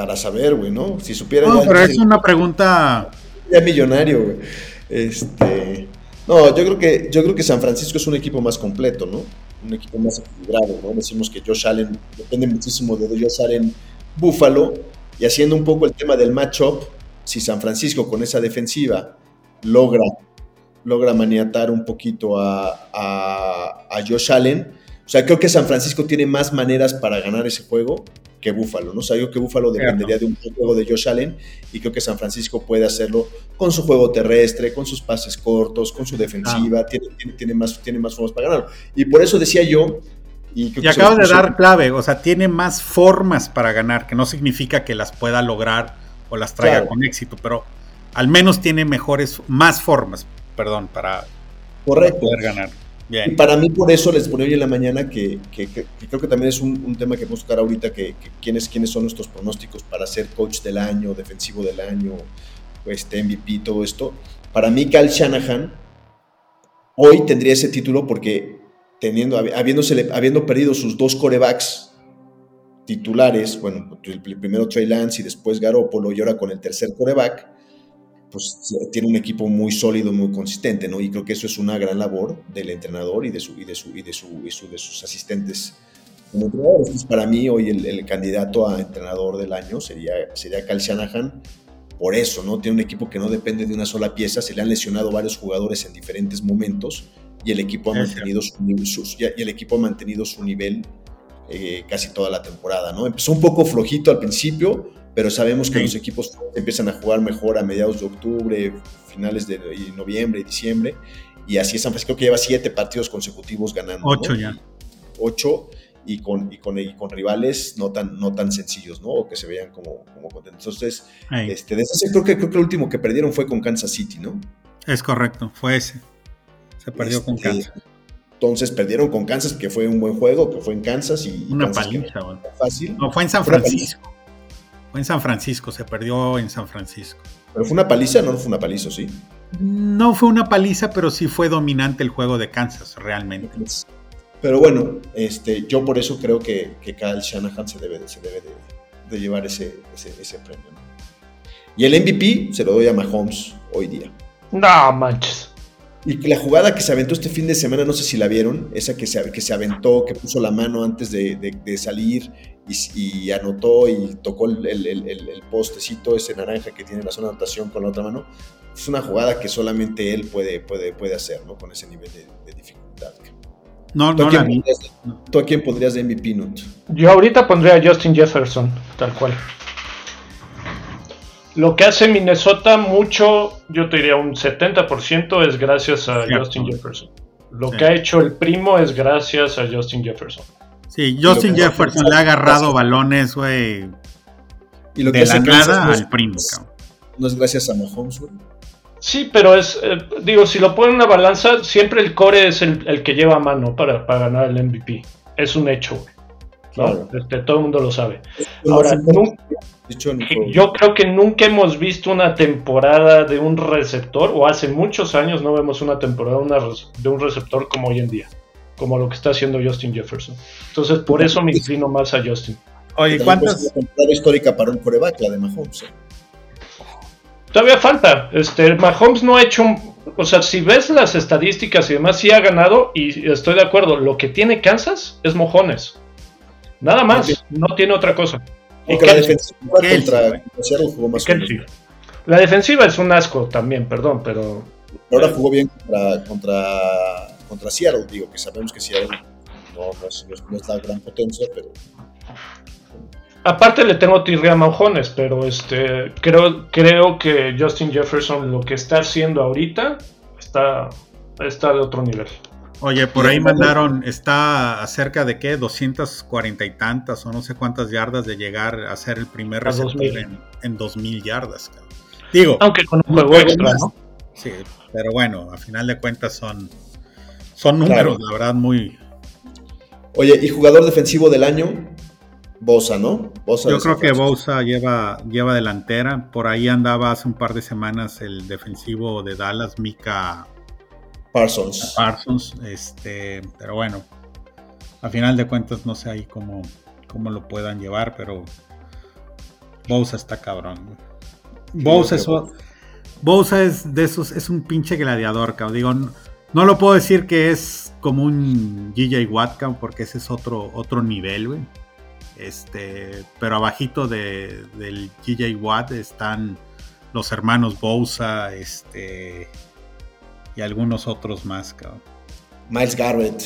Para saber, güey, ¿no? Si supiera No, ya, pero es una pregunta. ya millonario, güey. Este, no, yo creo que yo creo que San Francisco es un equipo más completo, ¿no? Un equipo más equilibrado, ¿no? Decimos que Josh Allen depende muchísimo de Josh Allen Buffalo y haciendo un poco el tema del matchup, si San Francisco con esa defensiva logra logra maniatar un poquito a, a, a Josh Allen, o sea, creo que San Francisco tiene más maneras para ganar ese juego que Buffalo, ¿no? O sea, yo creo que Buffalo dependería de un juego de Josh Allen y creo que San Francisco puede hacerlo con su juego terrestre, con sus pases cortos, con su defensiva, tiene, tiene, tiene más, tiene más formas para ganarlo. Y por eso decía yo... Y, Y acabas de dar clave, o sea, tiene más formas para ganar, que no significa que las pueda lograr o las traiga Claro. con éxito, pero al menos tiene mejores, más formas, perdón, para Correcto. poder ganar. Y para mí por eso les ponía hoy en la mañana que, creo que también es un, tema que a tocar ahorita, que, quiénes, quiénes son nuestros pronósticos para ser coach del año, defensivo del año, este MVP, todo esto. Para mí Cal Shanahan hoy tendría ese título porque teniendo, habiendo perdido sus dos corebacks titulares, bueno, el primero Trey Lance y después Garoppolo y ahora con el tercer coreback, pues tiene un equipo muy sólido, muy consistente, ¿no? Y creo que eso es una gran labor del entrenador y de, su, y de, su, y de, su, y su- de sus asistentes como entrenadores. Entonces, para mí, hoy el, el candidato a entrenador del año sería, sería Cal Shanahan. Por eso, ¿no? Tiene un equipo que no depende de una sola pieza. Se le han lesionado varios jugadores en diferentes momentos y el equipo ha mantenido su, nivel- sus- y el equipo ha mantenido su nivel eh, casi toda la temporada, ¿no? Empezó un poco flojito al principio, pero sabemos que Sí. los equipos empiezan a jugar mejor a mediados de octubre, finales de noviembre y diciembre, y así es San Francisco que lleva siete partidos consecutivos ganando. ¿no? Ocho ya. Ocho y con, y con, y con rivales no tan, no tan sencillos, ¿no? O que se vean como, como contentos. Entonces, Ahí, este, de ese creo que, creo que el último que perdieron fue con Kansas City, ¿no? Es correcto, fue ese. Se perdió con Este, Kansas. Entonces perdieron con Kansas, que fue un buen juego, que fue en Kansas y Una Kansas paliza, güey. fácil. No, fue en San Francisco. Fue en San Francisco, se perdió en San Francisco. Pero fue una paliza, no fue una paliza, sí. No fue una paliza, pero sí fue dominante el juego de Kansas, realmente. Pero bueno, este, yo por eso creo que, que Kyle Shanahan se debe, de- se debe de, de llevar ese, ese, ese premio. ¿no? Y el MVP se lo doy a Mahomes hoy día. No manches. Y que la jugada que se aventó este fin de semana, no sé si la vieron, esa que se, que se aventó, que puso la mano antes de, de- de salir y, y anotó y tocó el, el- el- el- postecito ese naranja que tiene la zona de anotación con la otra mano, es una jugada que solamente él puede, puede, puede hacer, ¿no? Con ese nivel de, de dificultad. No, ¿Tú, no a la quién vi. pondrías de- tú a quién pondrías de MVP, Nut? Yo ahorita pondría a Justin Jefferson, tal cual. Lo que hace Minnesota mucho, yo te diría un 70% es gracias a Cierto. Justin Jefferson. Lo Sí. que ha hecho el primo es gracias a Justin Jefferson. Sí, Justin Jefferson le ha agarrado balones, güey, Y lo que de la nada no es- al primo, cabrón. No es gracias a Mahomes, güey. Sí, pero es, eh, digo, si lo ponen en una balanza, siempre el core es el, el que lleva a mano para, para ganar el MVP. Es un hecho, güey. ¿No? Claro. Este, todo el mundo lo sabe. Ahora, nunca-. Yo creo que nunca hemos visto una temporada de un receptor, o hace muchos años no vemos una temporada una de un receptor como hoy en día, como lo que está haciendo Justin Jefferson. Entonces, por eso me inclino más a Justin. Oye, ¿cuántas? temporada histórica para un coreback, la de Mahomes. ¿eh? Todavía falta. Este, Mahomes no ha hecho. un- o sea, si ves las estadísticas y demás, sí ha ganado. Y estoy de acuerdo. Lo que tiene Kansas es mojones. Nada más. No tiene otra cosa. Y la defensiva contra, Seattle jugó más. La defensiva es un asco también, perdón, pero. Ahora jugó bien contra, contra, contra Seattle, digo, que sabemos que Seattle no, no es, no la gran potencia, pero Aparte le tengo tirria a mojones, pero este creo, creo que Justin Jefferson lo que está haciendo ahorita está, está de otro nivel. Oye, por ahí mandaron, está a cerca de qué, 240 y tantas o no sé cuántas yardas de llegar a ser el primer receptor 2000. en, en 2000 yardas. cabrón. Digo, Aunque con un juego extra, ¿no? Sí, pero bueno, a final de cuentas son, son números, Claro. la verdad, muy... Oye, y jugador defensivo del año, Bosa, ¿no? Bosa Yo creo que. Bosa lleva, lleva delantera. Por ahí andaba hace un par de semanas el defensivo de Dallas, Mika Parsons. Parsons. Este, pero bueno, a final de cuentas no sé ahí cómo, cómo lo puedan llevar, pero Bosa está cabrón. güey. Bosa es, Bosa es de esos, es un pinche gladiador, cabrón. Digo, no, no lo puedo decir que es como un GJ Watt, cabrón, porque ese es otro, otro nivel, güey. Este, pero abajito de, del GJ Watt están los hermanos Bosa, este, y algunos otros más, cabrón. Miles Garrett.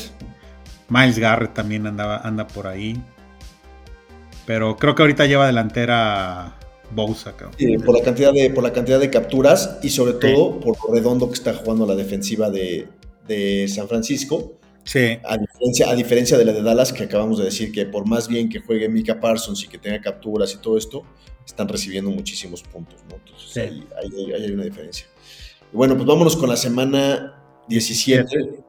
Miles Garrett también andaba, anda por ahí. Pero creo que ahorita lleva delantera Bosa, cabrón. Sí, por, la cantidad de, por la cantidad de capturas y sobre todo por lo redondo que está jugando la defensiva de, de San Francisco. Sí, A diferencia, a diferencia de la de Dallas, que acabamos de decir que por más bien que juegue Mika Parsons y que tenga capturas y todo esto, están recibiendo muchísimos puntos, ¿no? Entonces Sí. ahí, ahí- ahí hay una diferencia. Y bueno, pues vámonos con la semana 17.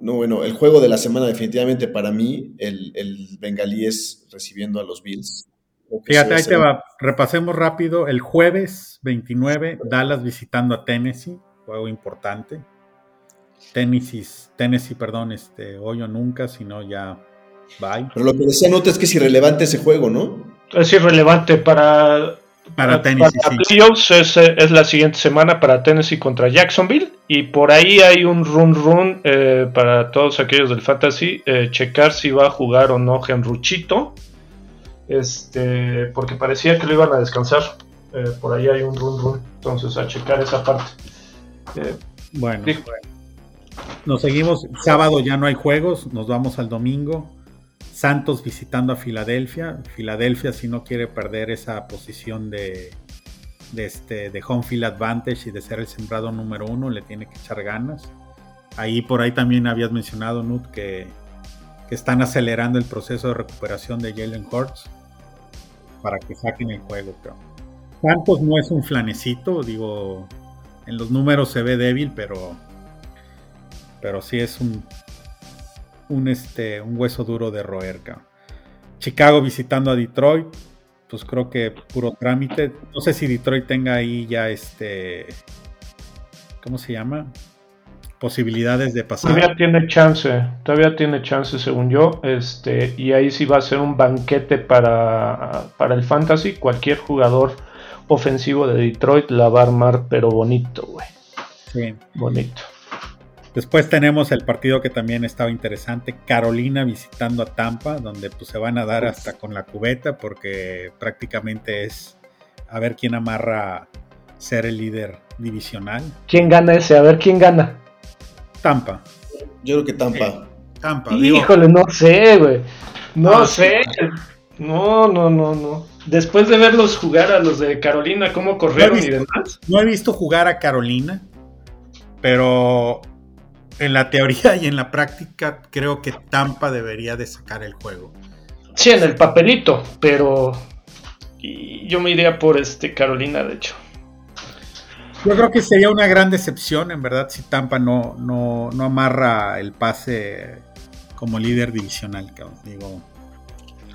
No, bueno, el juego de la semana definitivamente para mí, el, el bengalíes recibiendo a los Bills. Fíjate, ahí te va. Repasemos rápido. El jueves 29, Dallas visitando a Tennessee. Juego importante. Tennessee, Tennessee, perdón, este, hoy o nunca, sino ya bye. Pero lo que decía Nota es que es irrelevante ese juego, ¿no? Es irrelevante para, Para Tennessee, para playoffs es, es la siguiente semana para Tennessee contra Jacksonville y por ahí hay un run run eh, para todos aquellos del fantasy eh, checar si va a jugar o no Genruchito este porque parecía que lo iban a descansar Eh, por ahí hay un run run entonces a checar esa parte Bueno, Sí. nos seguimos. Sábado ya no hay juegos. Nos vamos al domingo. Santos visitando a Filadelfia. Filadelfia, si no quiere perder esa posición de, de, este, de home field advantage y de ser el sembrado número uno, le tiene que echar ganas. Ahí por ahí también habías mencionado, Nut, que, que están acelerando el proceso de recuperación de Jalen Hurts para que saquen el juego. Santos no es un flanecito, digo, en los números se ve débil, pero pero sí es un un este un hueso duro de roer. cabrón. Chicago visitando a Detroit, pues creo que puro trámite. No sé si Detroit tenga ahí ya este ¿cómo se llama? posibilidades de pasar. todavía tiene chance todavía tiene chance según yo este y ahí sí va a ser un banquete para, para el fantasy cualquier jugador ofensivo de Detroit la va a armar pero bonito güey Sí. bonito Después tenemos el partido que también estaba interesante, Carolina visitando a Tampa, donde pues se van a dar hasta con la cubeta porque prácticamente es a ver quién amarra ser el líder divisional. ¿Quién gana ese? A ver quién gana. Tampa. Yo creo que Tampa. Tampa, digo, Híjole, no sé, güey. No Ah, sé. No, no, no, no. Después de verlos jugar a los de Carolina, cómo corrieron y visto. demás. no he visto jugar a Carolina, pero en la teoría y en la práctica creo que Tampa debería de sacar el juego. Sí, en el papelito, pero. Y yo me iría por este Carolina, de hecho. Yo creo que sería una gran decepción, en verdad, si Tampa no, no, no amarra el pase como líder divisional. Digo,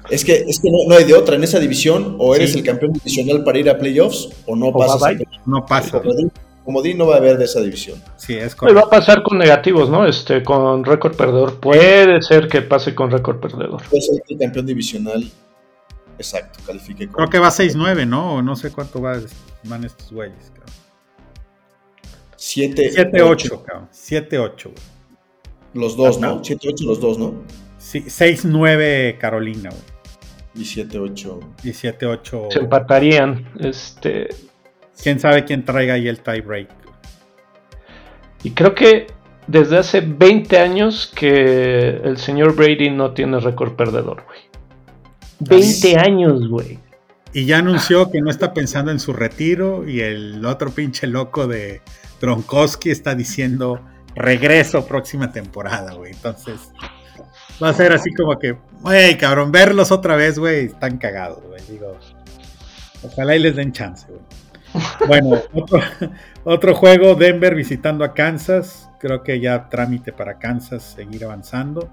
Es que, es que no, no hay de otra. En esa división, o eres Sí. el campeón divisional para ir a playoffs, o no O pasas. no pasa. Como di, como di, no va a haber de esa división. Sí, es Y va correcto. a pasar con negativos, ¿no? Este, con récord perdedor. Puede ser que pase con récord perdedor. Puede ser que el campeón divisional, exacto, califique con. Creo que va 6-9, ¿no? O no sé cuánto va, van estos güeyes, cabrón. 7 7-8, cabrón. 7-8, güey. Los dos, ¿no? 7-8 los dos, ¿no? Sí, 6-9 Carolina, güey. Y 7-8. Y 7-8. Se empatarían. Este. ¿Quién sabe quién traiga ahí el tie break? Y creo que desde hace 20 años que el señor Brady no tiene récord perdedor, güey. 20 años, güey. Y ya anunció que no está pensando en su retiro. Y el otro pinche loco de Gronkowski está diciendo regreso próxima temporada, güey. Entonces va a ser así como que, güey, cabrón, verlos otra vez, güey, están cagados, güey. Digo, ojalá y les den chance, güey. Bueno, otro, otro juego, Denver visitando a Kansas. Creo que ya trámite para Kansas seguir avanzando.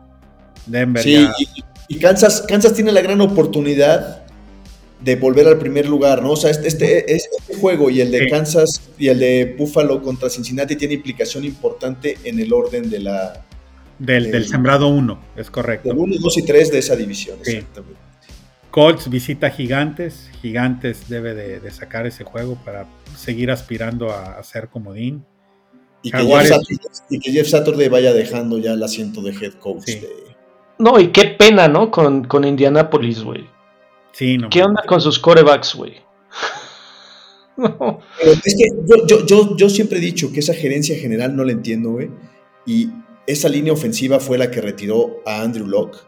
Denver Sí, ya. y, y Kansas, Kansas tiene la gran oportunidad de volver al primer lugar, ¿no? O sea, este, este, este juego y el de Sí. Kansas y el de Buffalo contra Cincinnati tiene implicación importante en el orden de la Del, del sembrado 1, es correcto. del 1, 2 y 3 de esa división. Sí. Exactamente. Colts visita Gigantes. Gigantes debe de, de sacar ese juego para seguir aspirando a, a ser comodín. Y que, Jaguares. Jeff Saturday, y que Jeff Saturday vaya dejando ya el asiento de head coach. Sí. de- No, y qué pena, ¿no? Con, con Indianapolis, güey. Sí, no. ¿Qué onda con sus corebacks, güey? *laughs* No. Pero es que yo, yo, yo, yo siempre he dicho que esa gerencia general no la entiendo, güey. Y esa línea ofensiva fue la que retiró a Andrew Locke.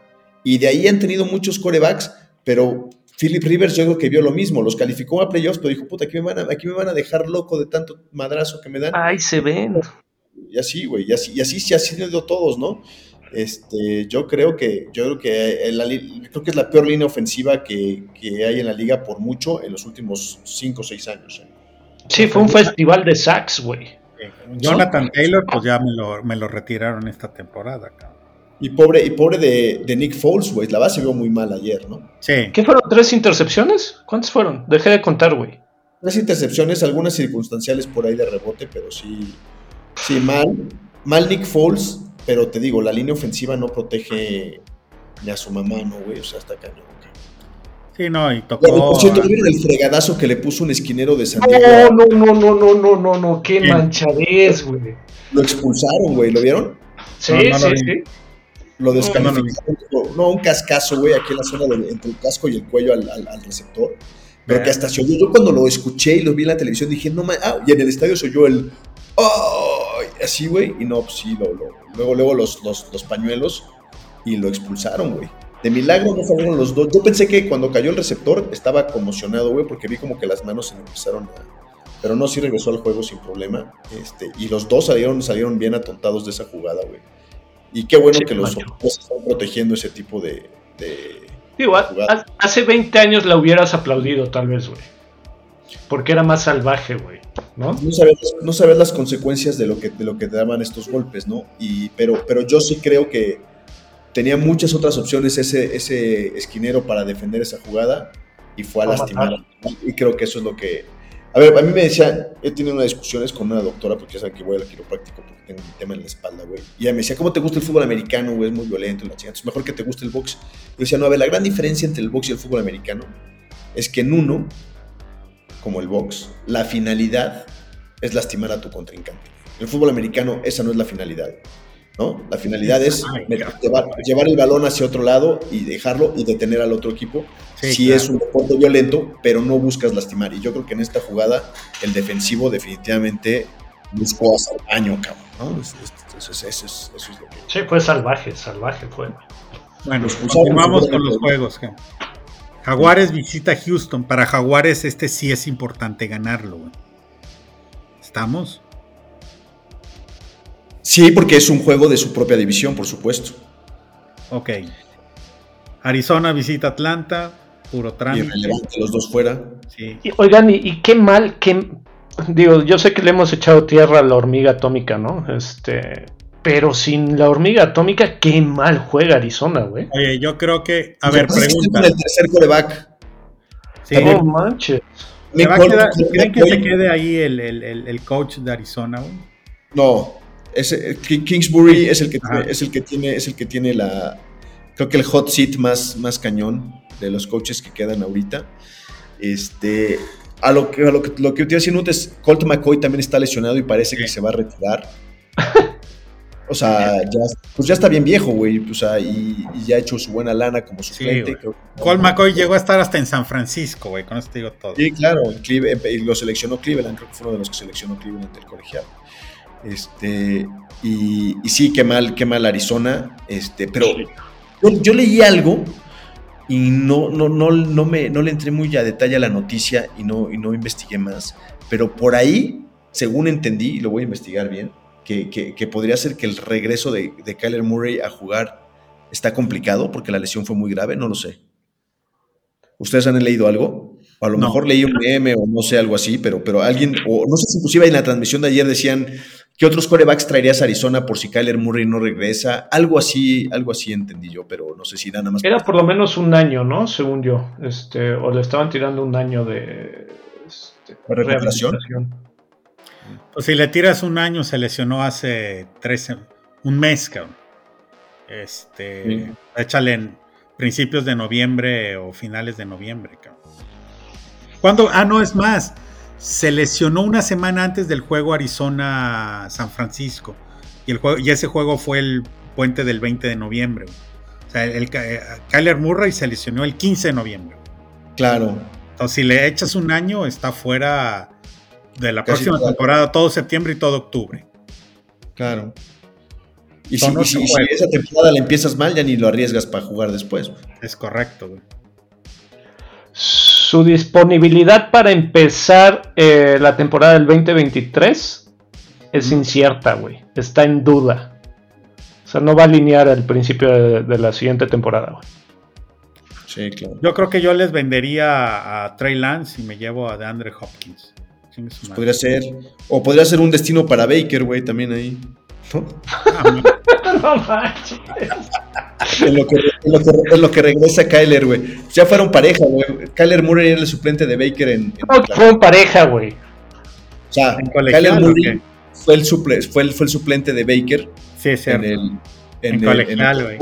Y de ahí han tenido muchos corebacks, pero Philip Rivers yo creo que vio lo mismo. Los calificó a playoffs, pero dijo, puta, aquí me van a, aquí me van a dejar loco de tanto madrazo que me dan. Ahí se ven. Y así, güey, y así, y así se han sido todos, ¿no? Este, yo creo que, yo creo que, la li- creo que es la peor línea ofensiva que, que hay en la liga por mucho en los últimos 5 o 6 años. ¿eh? Sí, fue un festival de sacks, güey. Jonathan Taylor, pues ya me lo, me lo retiraron esta temporada. cabrón. Y pobre, y pobre de, de Nick Foles, güey, la base vio muy mal ayer, ¿no? Sí, ¿Qué fueron? ¿Tres intercepciones? ¿Cuántas fueron? Dejé de contar, güey. Unas intercepciones, algunas circunstanciales por ahí de rebote, pero sí, sí, mal, mal Nick Foles, pero te digo, la línea ofensiva no protege ni a su mamá, ¿no, güey? O sea, está cañón. sí, no, y Bueno, tocó. por cierto, ¿vieron el fregadazo que le puso un esquinero de San No, Diego? no, no, no, no, no, no, no. Qué ¿Quién? manchadez, güey. Lo expulsaron, güey, ¿lo vieron? Sí, No, no lo sí, vi. sí. Lo no, no. descalificaron. No, un cascazo, güey, aquí en la zona entre el casco y el cuello al, al- al receptor. Pero que hasta se oyó. Yo cuando lo escuché y lo vi en la televisión dije, no mames. Ah, y en el estadio se oyó el. ¡Ay! Así, güey. Y no, pues sí, lo, lo- luego, luego los, los, los pañuelos y lo expulsaron, güey. De milagro no fueron los dos. Yo pensé que cuando cayó el receptor estaba conmocionado, güey, porque vi como que las manos se le empezaron a. Pero no, sí regresó al juego sin problema. Este, y los dos salieron, salieron bien atontados de esa jugada, güey. Y qué bueno Sí, que los otros están protegiendo ese tipo de. de- Digo, hace 20 años la hubieras aplaudido, tal vez, güey. Porque era más salvaje, güey. ¿No? no, saber, no saber las consecuencias de lo que, de lo que te daban estos golpes, ¿no? Y, pero, pero yo sí creo que tenía muchas otras opciones ese, ese esquinero para defender esa jugada y fue a A lastimar. matar. Y creo que eso es lo que. A ver, a mí me decía, he tenido unas discusiones con una doctora, porque ya saben que voy al quiropráctico porque tengo un tema en la espalda, güey. Y ella me decía, ¿cómo te gusta el fútbol americano, güey? Es muy violento, la chingada. Entonces, mejor que te guste el box. Yo decía, no, a ver, la gran diferencia entre el box y el fútbol americano es que en uno, como el box, la finalidad es lastimar a tu contrincante. En el fútbol americano, esa no es la finalidad. ¿No? La finalidad es llevar, llevar el balón hacia otro lado y dejarlo y detener al otro equipo. Sí, si claro. es un deporte violento, pero no buscas lastimar. Y yo creo que en esta jugada el defensivo definitivamente buscó hacer daño, cabrón. ¿no? Es- es- Eso es, eso es- eso es lo que... Sí, fue salvaje, salvaje fue. Bueno, expulsaron, continuamos con los juegos. ja. Jaguares visita Houston. Para Jaguares este sí es importante ganarlo. güey. ¿Estamos? Sí, porque es un juego de su propia división, por supuesto. Ok. Arizona visita Atlanta. Puro trámite. Irrelevante los dos fuera. Sí. Y, oigan, y, y qué mal, qué. Digo, yo sé que le hemos echado tierra a la hormiga atómica, ¿no? Este. Pero sin la hormiga atómica, qué mal juega Arizona, güey. Oye, yo creo que. A ver, que que pregunta. el tercer coreback. Sí, No manches. ¿se va a Nicole- quedar- ¿Creen que se quede ahí el, el- el- el coach de Arizona? güey? No, ese, eh, Ki- Kingsbury es el que tiene, es el que tiene, es el que tiene la, creo que el hot seat más, más cañón de los coaches que quedan ahorita. Este, a lo que, a lo que, lo que te iba Nut, es Colt McCoy también está lesionado y parece que se va a retirar. *laughs* O sea, ya, pues ya está bien viejo, güey. O sea, y, y ya ha hecho su buena lana como creo que- Colt McCoy llegó a estar hasta en San Francisco, güey. Con eso te digo todo. Sí, claro, Cleve- y lo seleccionó Cleveland, creo que fue uno de los que seleccionó Cleveland del colegial. Este, y, y sí, qué mal, qué mal Arizona. Este, pero yo, yo leí algo y no, no, no, no, me, no le entré muy a detalle a la noticia y no, y no investigué más. Pero por ahí, según entendí, y lo voy a investigar bien, que, que- que podría ser que el regreso de, de Kyler Murray a jugar está complicado porque la lesión fue muy grave, no lo sé. ¿Ustedes han leído algo? O a lo No. mejor leí un meme o no sé, algo así, pero, pero alguien, o no sé si inclusive en la transmisión de ayer decían que otros corebacks traerías a Arizona por si Kyler Murray no regresa. Algo así, algo así entendí yo, pero no sé si nada más. Era por lo menos un año, ¿no? Según yo. Este, o le estaban tirando un año de. Este. Pues si le tiras un año, se lesionó hace tres, un mes, cabrón. Este, Sí. échale en principios de noviembre o finales de noviembre, cabrón. ¿Cuándo? Ah, no, es más. Se lesionó una semana antes del juego Arizona-San Francisco. Y, el juego, y ese juego fue el puente del 20 de noviembre. O sea, el, eh, Kyler Murray se lesionó el 15 de noviembre. Claro. Entonces, si le echas un año, está fuera de la próxima temporada, todo septiembre y todo octubre. Claro. Y si, esa temporada la empiezas mal, ya ni lo arriesgas para jugar después. Es correcto, güey. Su disponibilidad para empezar eh, la temporada del 2023 es incierta, güey. Está en duda. O sea, no va a alinear al principio de, la siguiente temporada, güey. Sí, claro. Yo creo que yo les vendería a Trey Lance y me llevo a DeAndre Hopkins. Pues podría ser. O podría ser un destino para Baker, güey, también ahí. *laughs* no manches. En lo, que, en, lo que, regresa Kyler, güey. Ya fueron pareja, güey. Kyler Murray era el suplente de Baker en. no, fueron pareja, güey. O sea, Kyler Murray fue el, suple, fue, el, fue el suplente de Baker. Sí, sí. En el. En, en colegial, güey.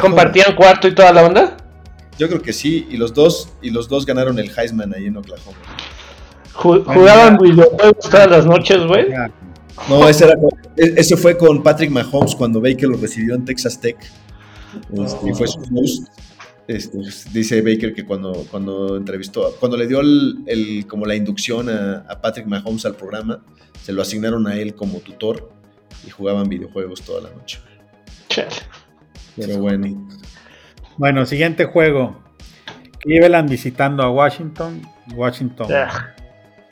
¿Compartían cuarto y toda la onda? Yo creo que sí. Y los dos, y los dos ganaron el Heisman ahí en Oklahoma. Jugaban videojuegos todas las noches, güey. No, ese, era, e, ese fue con Patrick Mahomes cuando Baker lo recibió en Texas Tech. Este, y fue su host. Este, dice Baker que cuando, cuando entrevistó, cuando le dio el, como la inducción a, Patrick Mahomes al programa, se lo asignaron a él como tutor y jugaban videojuegos toda la noche. Pero bueno. Bueno, siguiente juego. Cleveland visitando a Washington. Washington.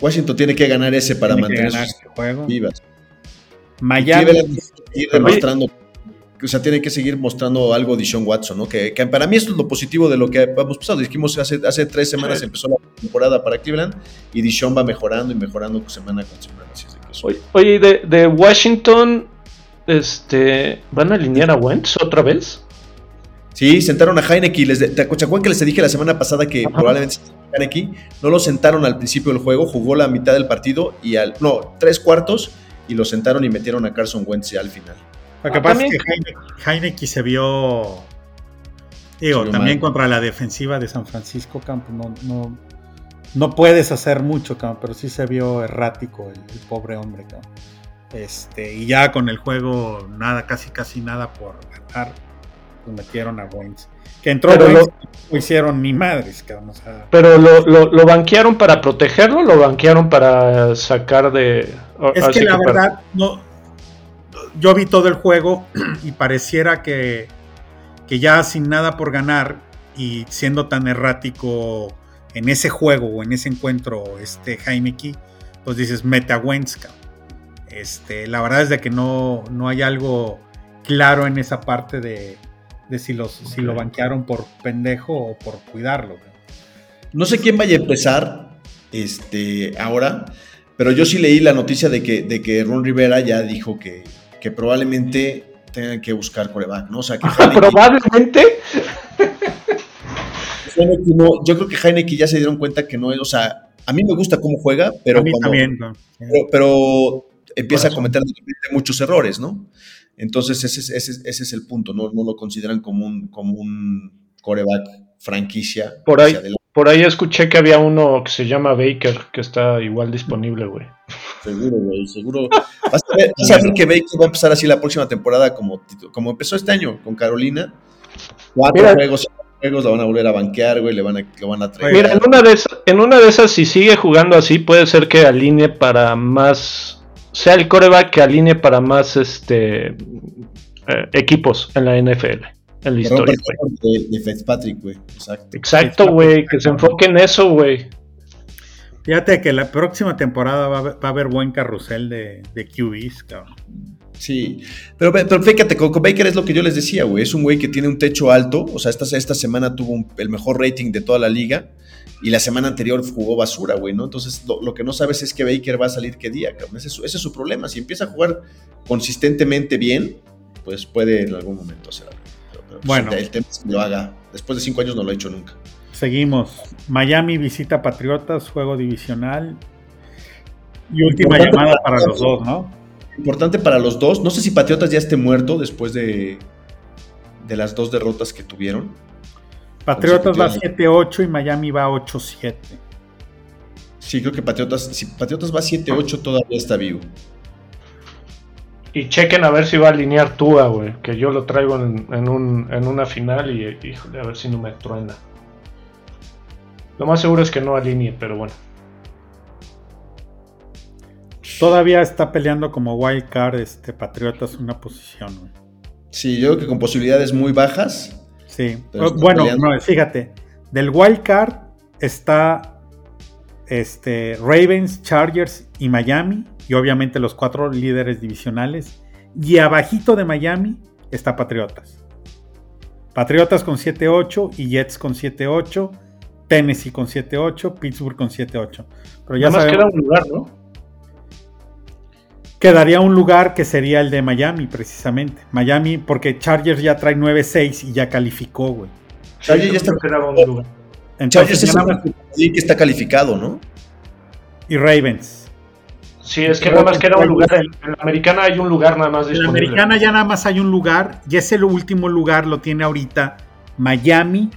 Washington tiene que ganar ese para mantener sus juego. vivas. Miami. demostrando, o sea, tiene que seguir mostrando algo de Sean Watson, ¿no? Que, para mí esto es lo positivo de lo que hemos pasado. Dijimos hace, hace tres semanas empezó la temporada para Cleveland y Dishon va mejorando y mejorando semana con semana. Oye, de, de, Washington, este, ¿van a alinear a Wentz otra vez? Sí, sentaron a Heineken. Les ¿Te acuerdas que les dije la semana pasada que probablemente Heineken no lo sentaron al principio del juego, jugó la mitad del partido y al. No, tres cuartos y lo sentaron y metieron a Carson Wentz al final. Lo que pasa es que Heineken se vio. Digo, también contra la defensiva de San Francisco, Campo, no, no, no puedes hacer mucho, Campo, pero sí se vio errático el, pobre hombre, Campo. Este, y ya con el juego, nada, casi casi nada por ganar, pues metieron a Wentz. Que entró pero no hicieron ni madres, cabrón. pero lo, lo, banquearon para protegerlo, lo banquearon para sacar de. Es que la verdad, no. Yo vi todo el juego *clears throat* y pareciera que, que ya sin nada por ganar y siendo tan errático en ese juego o en ese encuentro, este Jaime Key, pues dices, mete a Wentz, Este, la verdad es de que no, no hay algo claro en esa parte de, de si, los, si lo banquearon por pendejo o por cuidarlo. No sé quién vaya a empezar este, ahora, pero yo sí leí la noticia de que, de que Ron Rivera ya dijo que, que probablemente tengan que buscar coreback, ¿no? O sea, que *laughs* probablemente. *laughs* yo creo que Heineken ya se dieron cuenta que no es, o sea, a mí me gusta cómo juega, pero, también, pero, empieza a cometer muchos errores, ¿no? Entonces, ese es, ese, es el punto, ¿no? no lo consideran como un, como un coreback franquicia. Por ahí, por ahí escuché que había uno que se llama Baker, que está igual disponible, güey. Seguro, güey, seguro. Vas a, ver, que Baker va a empezar así la próxima temporada como, como empezó este año con Carolina. Cuatro juegos, juegos lo van a volver a banquear, güey, le van a, lo van a traer. Mira, en una, de esas, en una de esas, si sigue jugando así, puede ser que alinee para más sea el coreback que alinee para más este eh, equipos en la NFL. En la historia, de, de, Fitzpatrick, güey. Exacto. Exacto, güey. Que se enfoque en eso, güey. Fíjate que la próxima temporada va a haber, buen carrusel de, de QBs, cabrón. Sí, pero, pero fíjate, Coco Baker es lo que yo les decía, güey. Es un güey que tiene un techo alto. O sea, esta, esta semana tuvo el mejor rating de toda la liga. Y la semana anterior jugó basura, güey, ¿no? Entonces, lo, que no sabes es que Baker va a salir qué día, cabrón. Ese, es su problema. Si empieza a jugar consistentemente bien, pues puede en algún momento hacer algo. Pues, bueno. El tema es que lo haga. Después de cinco años no lo ha hecho nunca. Seguimos. Miami visita Patriotas, juego divisional. Y última llamada para los dos, ¿no? Importante para los dos. No sé si Patriotas ya esté muerto después de, de las dos derrotas que tuvieron. Patriotas va consecutivos. 7-8 y Miami va 8-7. Sí, creo que Patriotas, si Patriotas va 7-8 todavía está vivo. Y chequen a ver si va a alinear Tua, güey. Que yo lo traigo en, en un, en una final y híjole, a ver si no me truena. Lo más seguro es que no alinee, pero bueno. Todavía está peleando como wild card este, Patriotas una posición. güey. Sí, yo creo que con posibilidades muy bajas. Sí. Bueno, no, fíjate. Del wild card está este, Ravens, Chargers y Miami. Y obviamente los cuatro líderes divisionales. Y abajito de Miami está Patriotas. Patriotas con 7-8 y Jets con 7-8. Tennessee con 7-8, Pittsburgh con 7-8. Pero ya Nada más sabemos- queda un lugar, ¿no? Quedaría un lugar que sería el de Miami, precisamente. Miami, porque Chargers ya trae 9-6 y ya calificó, güey. Chargers Sí, ya está- quedaba un lugar. Entonces, es nada más- que está calificado, ¿no? y Ravens. Sí, es que nada más queda un lugar. En, en la americana hay un lugar nada más En la americana ya nada más hay un lugar, y ese último lugar lo tiene ahorita Miami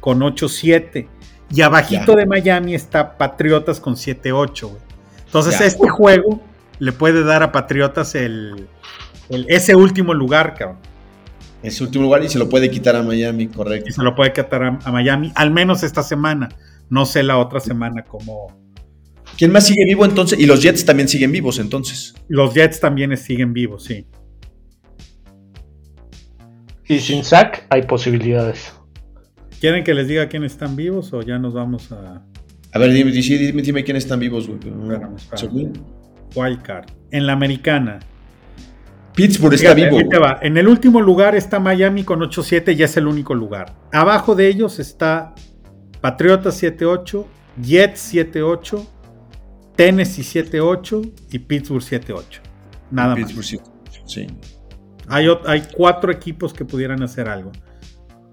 con 8-7. Y abajito Ya. de Miami está Patriotas con 7-8, güey. Entonces Ya. este juego le puede dar a Patriotas el, el- ese último lugar, cabrón. Ese último lugar y se lo puede quitar a Miami, Y correcto. se lo puede quitar a, a Miami, al menos esta semana. No sé la otra semana como... ¿Quién más sigue vivo entonces? Y los Jets también siguen vivos entonces. Los Jets también siguen vivos, sí. Y sin sack hay posibilidades. ¿Quieren que les diga quiénes están vivos o ya nos vamos a A ver, dime, dime, dime, dime quiénes están vivos, güey. Espérame, espérame. Según- Wild Card? En la americana. Pittsburgh está Fíjate, vivo. te va. En el último lugar está Miami con 8-7 y es el único lugar. Abajo de ellos está Patriotas 7-8, Jets 7-8, Tennessee 7-8 y Pittsburgh 7-8. Nada más. Pittsburgh, sí. Sí. Hay, hay cuatro equipos que pudieran hacer algo.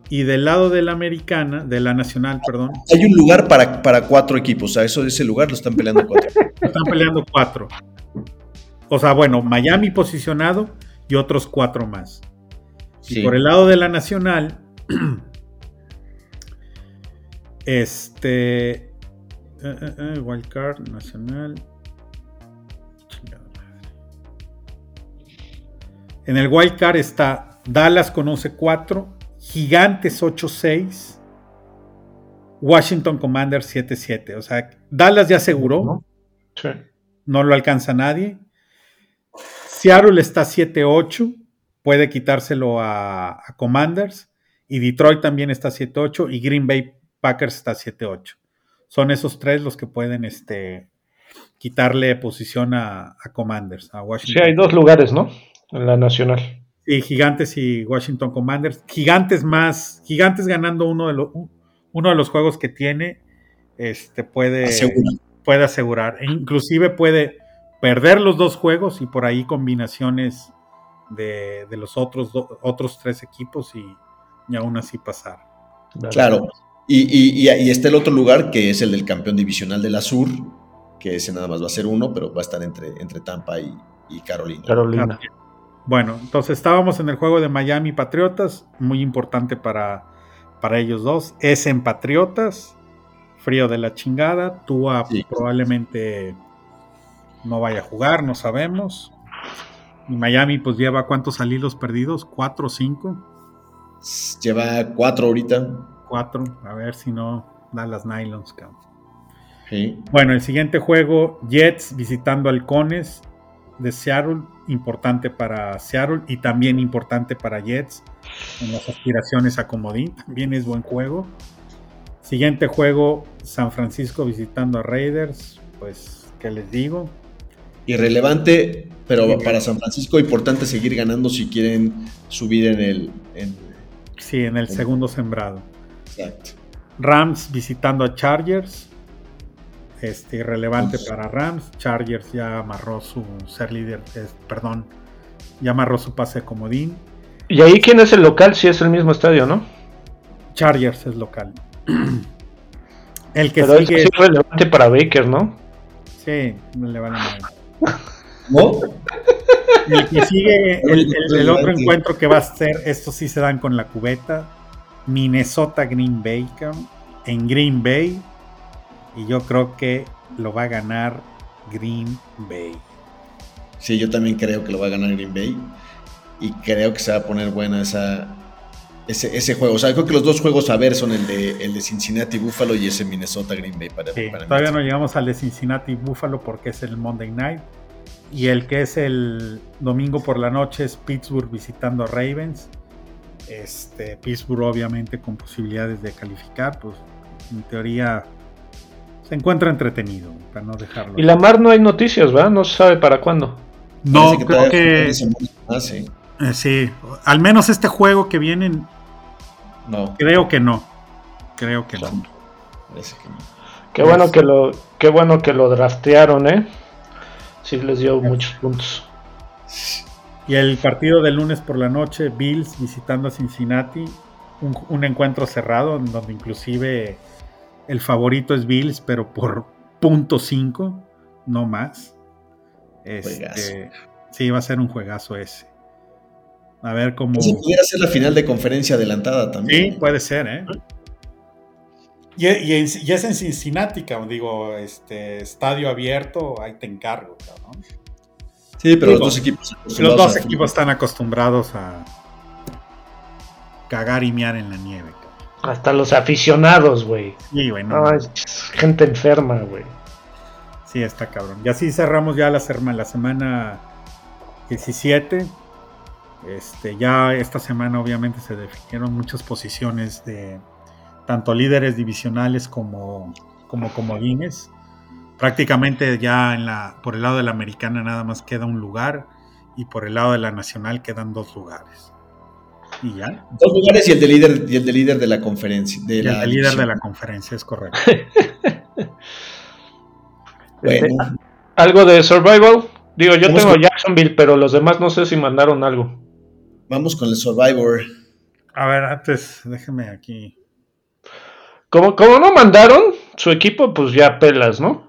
Y del lado de la americana, de la nacional, perdón, Hay un lugar para, para cuatro equipos. A eso ese lugar lo están peleando cuatro. están peleando cuatro. O sea, bueno, Miami posicionado y otros cuatro más. Sí. Y por el lado de la nacional, *clears throat* este. eh, eh, eh, Wildcard Nacional. En el Wildcard está Dallas con 11-4, Gigantes 8-6, Washington Commanders 7-7. O sea, Dallas ya aseguró, ¿No? Sí. no lo alcanza nadie. Seattle está 7-8, puede quitárselo a, a Commanders. Y Detroit también está 7-8 y Green Bay Packers está 7-8. Son esos tres los que pueden este, quitarle posición a, a Commanders, a Sí, Washington. hay dos lugares, ¿no? En la nacional. Sí, Gigantes y Washington Commanders. Gigantes más, Gigantes ganando uno de, los uno de los juegos que tiene, este puede Asegura. puede asegurar. E inclusive puede perder los dos juegos y por ahí combinaciones de, de los otros, do- otros tres equipos y, y aún así pasar. Claro. Y, y- y- y está el otro lugar que es el del campeón divisional de la Sur, que ese nada más va a ser uno, pero va a estar entre, entre Tampa y, y Carolina. Carolina. Bueno, entonces estábamos en el juego de Miami Patriotas, muy importante para, para ellos dos. Es en Patriotas, frío de la chingada. Tua Sí. probablemente no vaya a jugar, no sabemos. Y Miami pues lleva cuántos alilos perdidos, cuatro o cinco. Lleva cuatro ahorita. Cuatro, a ver si no da las nylons, cabrón. Sí. Bueno, el siguiente juego, Jets visitando halcones de Seattle, importante para Seattle y también importante para Jets en las aspiraciones a comodín, también es buen juego. Siguiente juego, San Francisco visitando a Raiders, pues, ¿qué les digo? Irrelevante, pero para San Francisco importante seguir ganando si quieren subir en el... en- Sí, en el segundo sembrado. exacto. Rams visitando a Chargers. Este, irrelevante para Rams. Chargers ya amarró su ser líder, es- perdón, ya amarró su pase de comodín. ¿Y ahí quién es el local? Si es el mismo estadio, ¿no? Chargers es local. *clears throat* El que Pero es sigue, sí es relevante para Baker, ¿no? sí, le vale madre. ¿No? *laughs* El que sigue, el, el- el otro encuentro que va a ser, estos sí se dan con la cubeta. Minnesota Green Bay en Green Bay. Y yo creo que lo va a ganar Green Bay. Sí, yo también creo que lo va a ganar Green Bay. Y creo que se va a poner buena esa, ese, ese juego. O sea, creo que los dos juegos a ver son el de, el de Cincinnati Buffalo y ese Minnesota Green Bay para, Sí, para todavía no llegamos al de Cincinnati Buffalo porque es el Monday Night. Y el que es el domingo por la noche es Pittsburgh visitando a Ravens. Este, Pittsburgh obviamente con posibilidades de calificar, pues en teoría se encuentra entretenido, para no dejarlo. Y Lamar no hay noticias, ¿verdad? No se sabe para cuándo. no, creo que más, sí. eh, sí, al menos este juego que viene, No, creo que no. Creo que no. parece que no. Qué bueno que lo, qué bueno que lo draftearon, ¿eh? Sí les dio muchos puntos. Y el partido del lunes por la noche, Bills visitando a Cincinnati, un, un encuentro cerrado en donde inclusive el favorito es Bills, pero por punto .5, no más. Este, sí, va a ser un juegazo ese. A ver cómo... Ese pudiera ser la final de conferencia adelantada también. Sí, puede ser, ¿eh? Y, y en- y es en Cincinnati, cabrón, digo, este, estadio abierto, ahí te encargo, cabrón. Sí, pero los dos equipos. Los dos equipos están acostumbrados a cagar y mear en la nieve. cabrón. Hasta los aficionados, güey. Sí, güey, no, No, es gente enferma, güey. sí está cabrón. Y así cerramos ya la, la semana 17. Este, ya esta semana obviamente se definieron muchas posiciones de tanto líderes divisionales como, como comodines. Prácticamente ya en la, por el lado de la americana nada más queda un lugar y por el lado de la nacional quedan dos lugares. Y ya. Dos lugares y el de líder, y el de líder de la conferencia. De Y la el líder de la conferencia, es correcto. *laughs* Este, Bueno, ¿Algo de Survival? Digo, yo tengo con- Jacksonville, pero los demás no sé si mandaron algo. Vamos con el Survivor. A ver, antes, déjeme aquí. Como, como no mandaron su equipo, pues ya pelas, ¿no?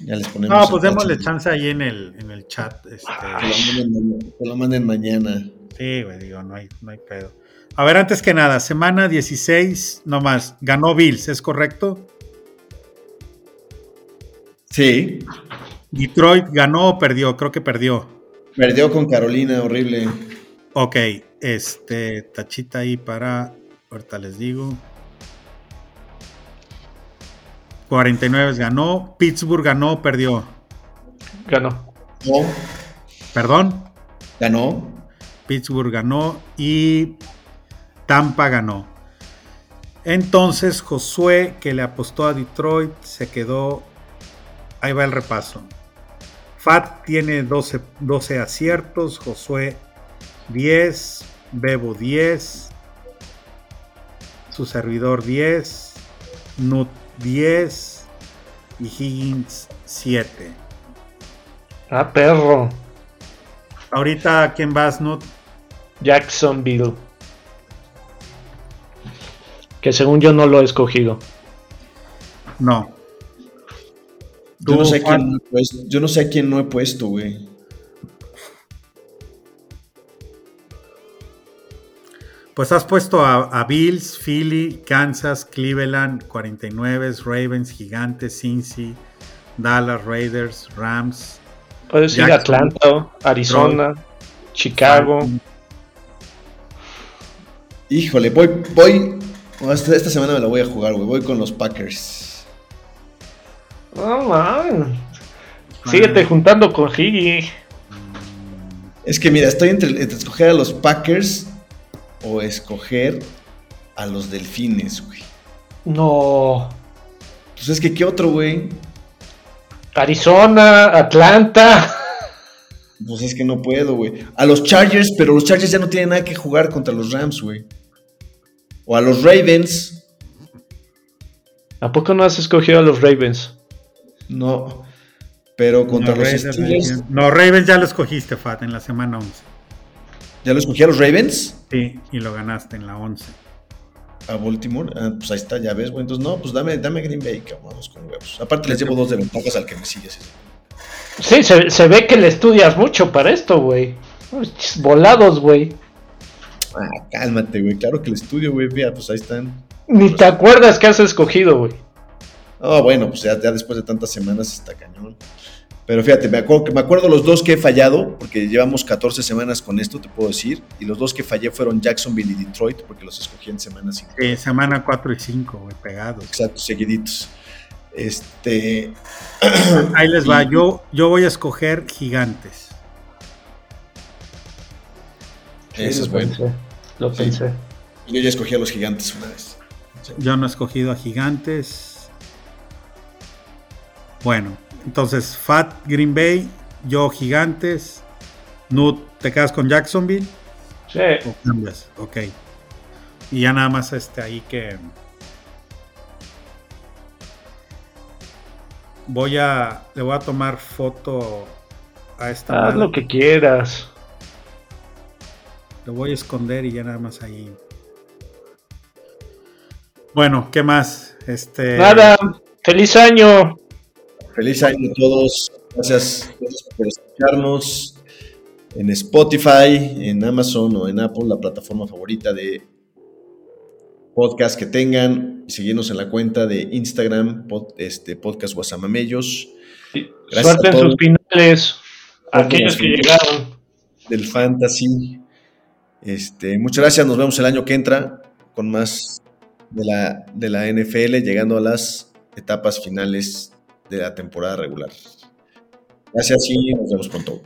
Ya les ponemos. No, pues démosle chance ahí en el, en el chat. Este, Que lo manden, que lo manden mañana. sí, güey, digo, no hay, no hay pedo. A ver, antes que nada, semana 16, no más, ganó Bills, ¿es correcto? Sí, Detroit ganó o perdió, creo que perdió. Perdió con Carolina, horrible. Ok, este, tachita ahí para, ahorita les digo. 49 ganó, Pittsburgh ganó o perdió. Ganó. No, Perdón, ganó. Pittsburgh ganó y Tampa ganó. Entonces Josué, que le apostó a Detroit, se quedó. Ahí va el repaso. Fat tiene 12, 12 aciertos, Josué 10, Bebo 10, su servidor 10, Nut 10 y Higgins 7. Ah, perro. Ahorita, ¿quién vas, Nut? Jacksonville. Que según yo no lo he escogido. No. Yo no, sé quién no he puesto, yo no sé a quién no he puesto, güey. Pues has puesto a, a Bills, Philly, Kansas, Cleveland, 49, Ravens, Gigantes, Cincy, Dallas, Raiders, Rams, Puedes ir a. Atlanta, Arizona, Chicago. Híjole, voy, voy. Esta, esta semana me la voy a jugar, güey. Voy con los Packers. No, man. Síguete juntando con Higgy. Es que mira, estoy entre, entre escoger a los Packers o escoger a los Delfines, güey. No. Pues es que, ¿qué otro, güey? Arizona, Atlanta. Pues es que no puedo, güey. A los Chargers, pero los Chargers ya no tienen nada que jugar contra los Rams, güey. O a los Ravens. ¿A poco no has escogido a los Ravens? No. Pero contra No, los Raiders, Steelers. no, Ravens ya lo escogiste, Fat, en la semana 11. ¿Ya lo escogí a los Ravens? Sí, y lo ganaste en la 11. A Baltimore. Ah, pues ahí está, ya ves, güey. Entonces, no, pues dame, dame Green Bay, cabrón. Vamos con huevos. Aparte, les llevo dos de ventajas al que me sigue. sí. Sí, se, se ve que le estudias mucho para esto, güey. Volados, güey. Ah, cálmate, güey. Claro que el estudio, güey. Mira, pues ahí están. Ni te acuerdas que has escogido, güey. Oh, bueno, pues ya, ya después de tantas semanas está cañón. Pero fíjate, me acuerdo, me acuerdo los dos que he fallado, porque llevamos 14 semanas con esto, te puedo decir. Y los dos que fallé fueron Jacksonville y Detroit, porque los escogí en semanas. cinco. Sí, semana 4 y 5, güey, pegados. Exacto, seguiditos. Este. *clears throat* Ahí les va. Yo, yo voy a escoger gigantes. Ese es bueno. pensé. Lo Sí. pensé. Yo ya escogí a los gigantes una vez. Yo no he escogido a gigantes. Bueno, entonces Fat Green Bay, yo gigantes. Nut, ¿te quedas con Jacksonville? Sí. ¿O cambias? Ok. Y ya nada más este ahí que. Voy a. Le voy a tomar foto a esta. Haz lo que quieras. Lo voy a esconder y ya nada más ahí. Bueno, ¿qué más? Este. Nada. Feliz año. Feliz año a todos. Gracias, gracias por escucharnos en Spotify, en Amazon o en Apple, la plataforma favorita de podcast que tengan. Y seguirnos en la cuenta de Instagram, pod- este, podcast Guasamamellos, Gracias Suerte a en sus finales. Aquellos que llegaron. del Fantasy. Este, muchas gracias. Nos vemos el año que entra con más de la, de la NFL, llegando a las etapas finales de la temporada regular. Gracias y nos vemos pronto.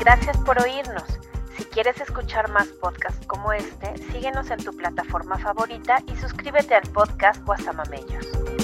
Gracias por oírnos. Si quieres escuchar más podcasts como este, síguenos en tu plataforma favorita y suscríbete al podcast Guasamamellos.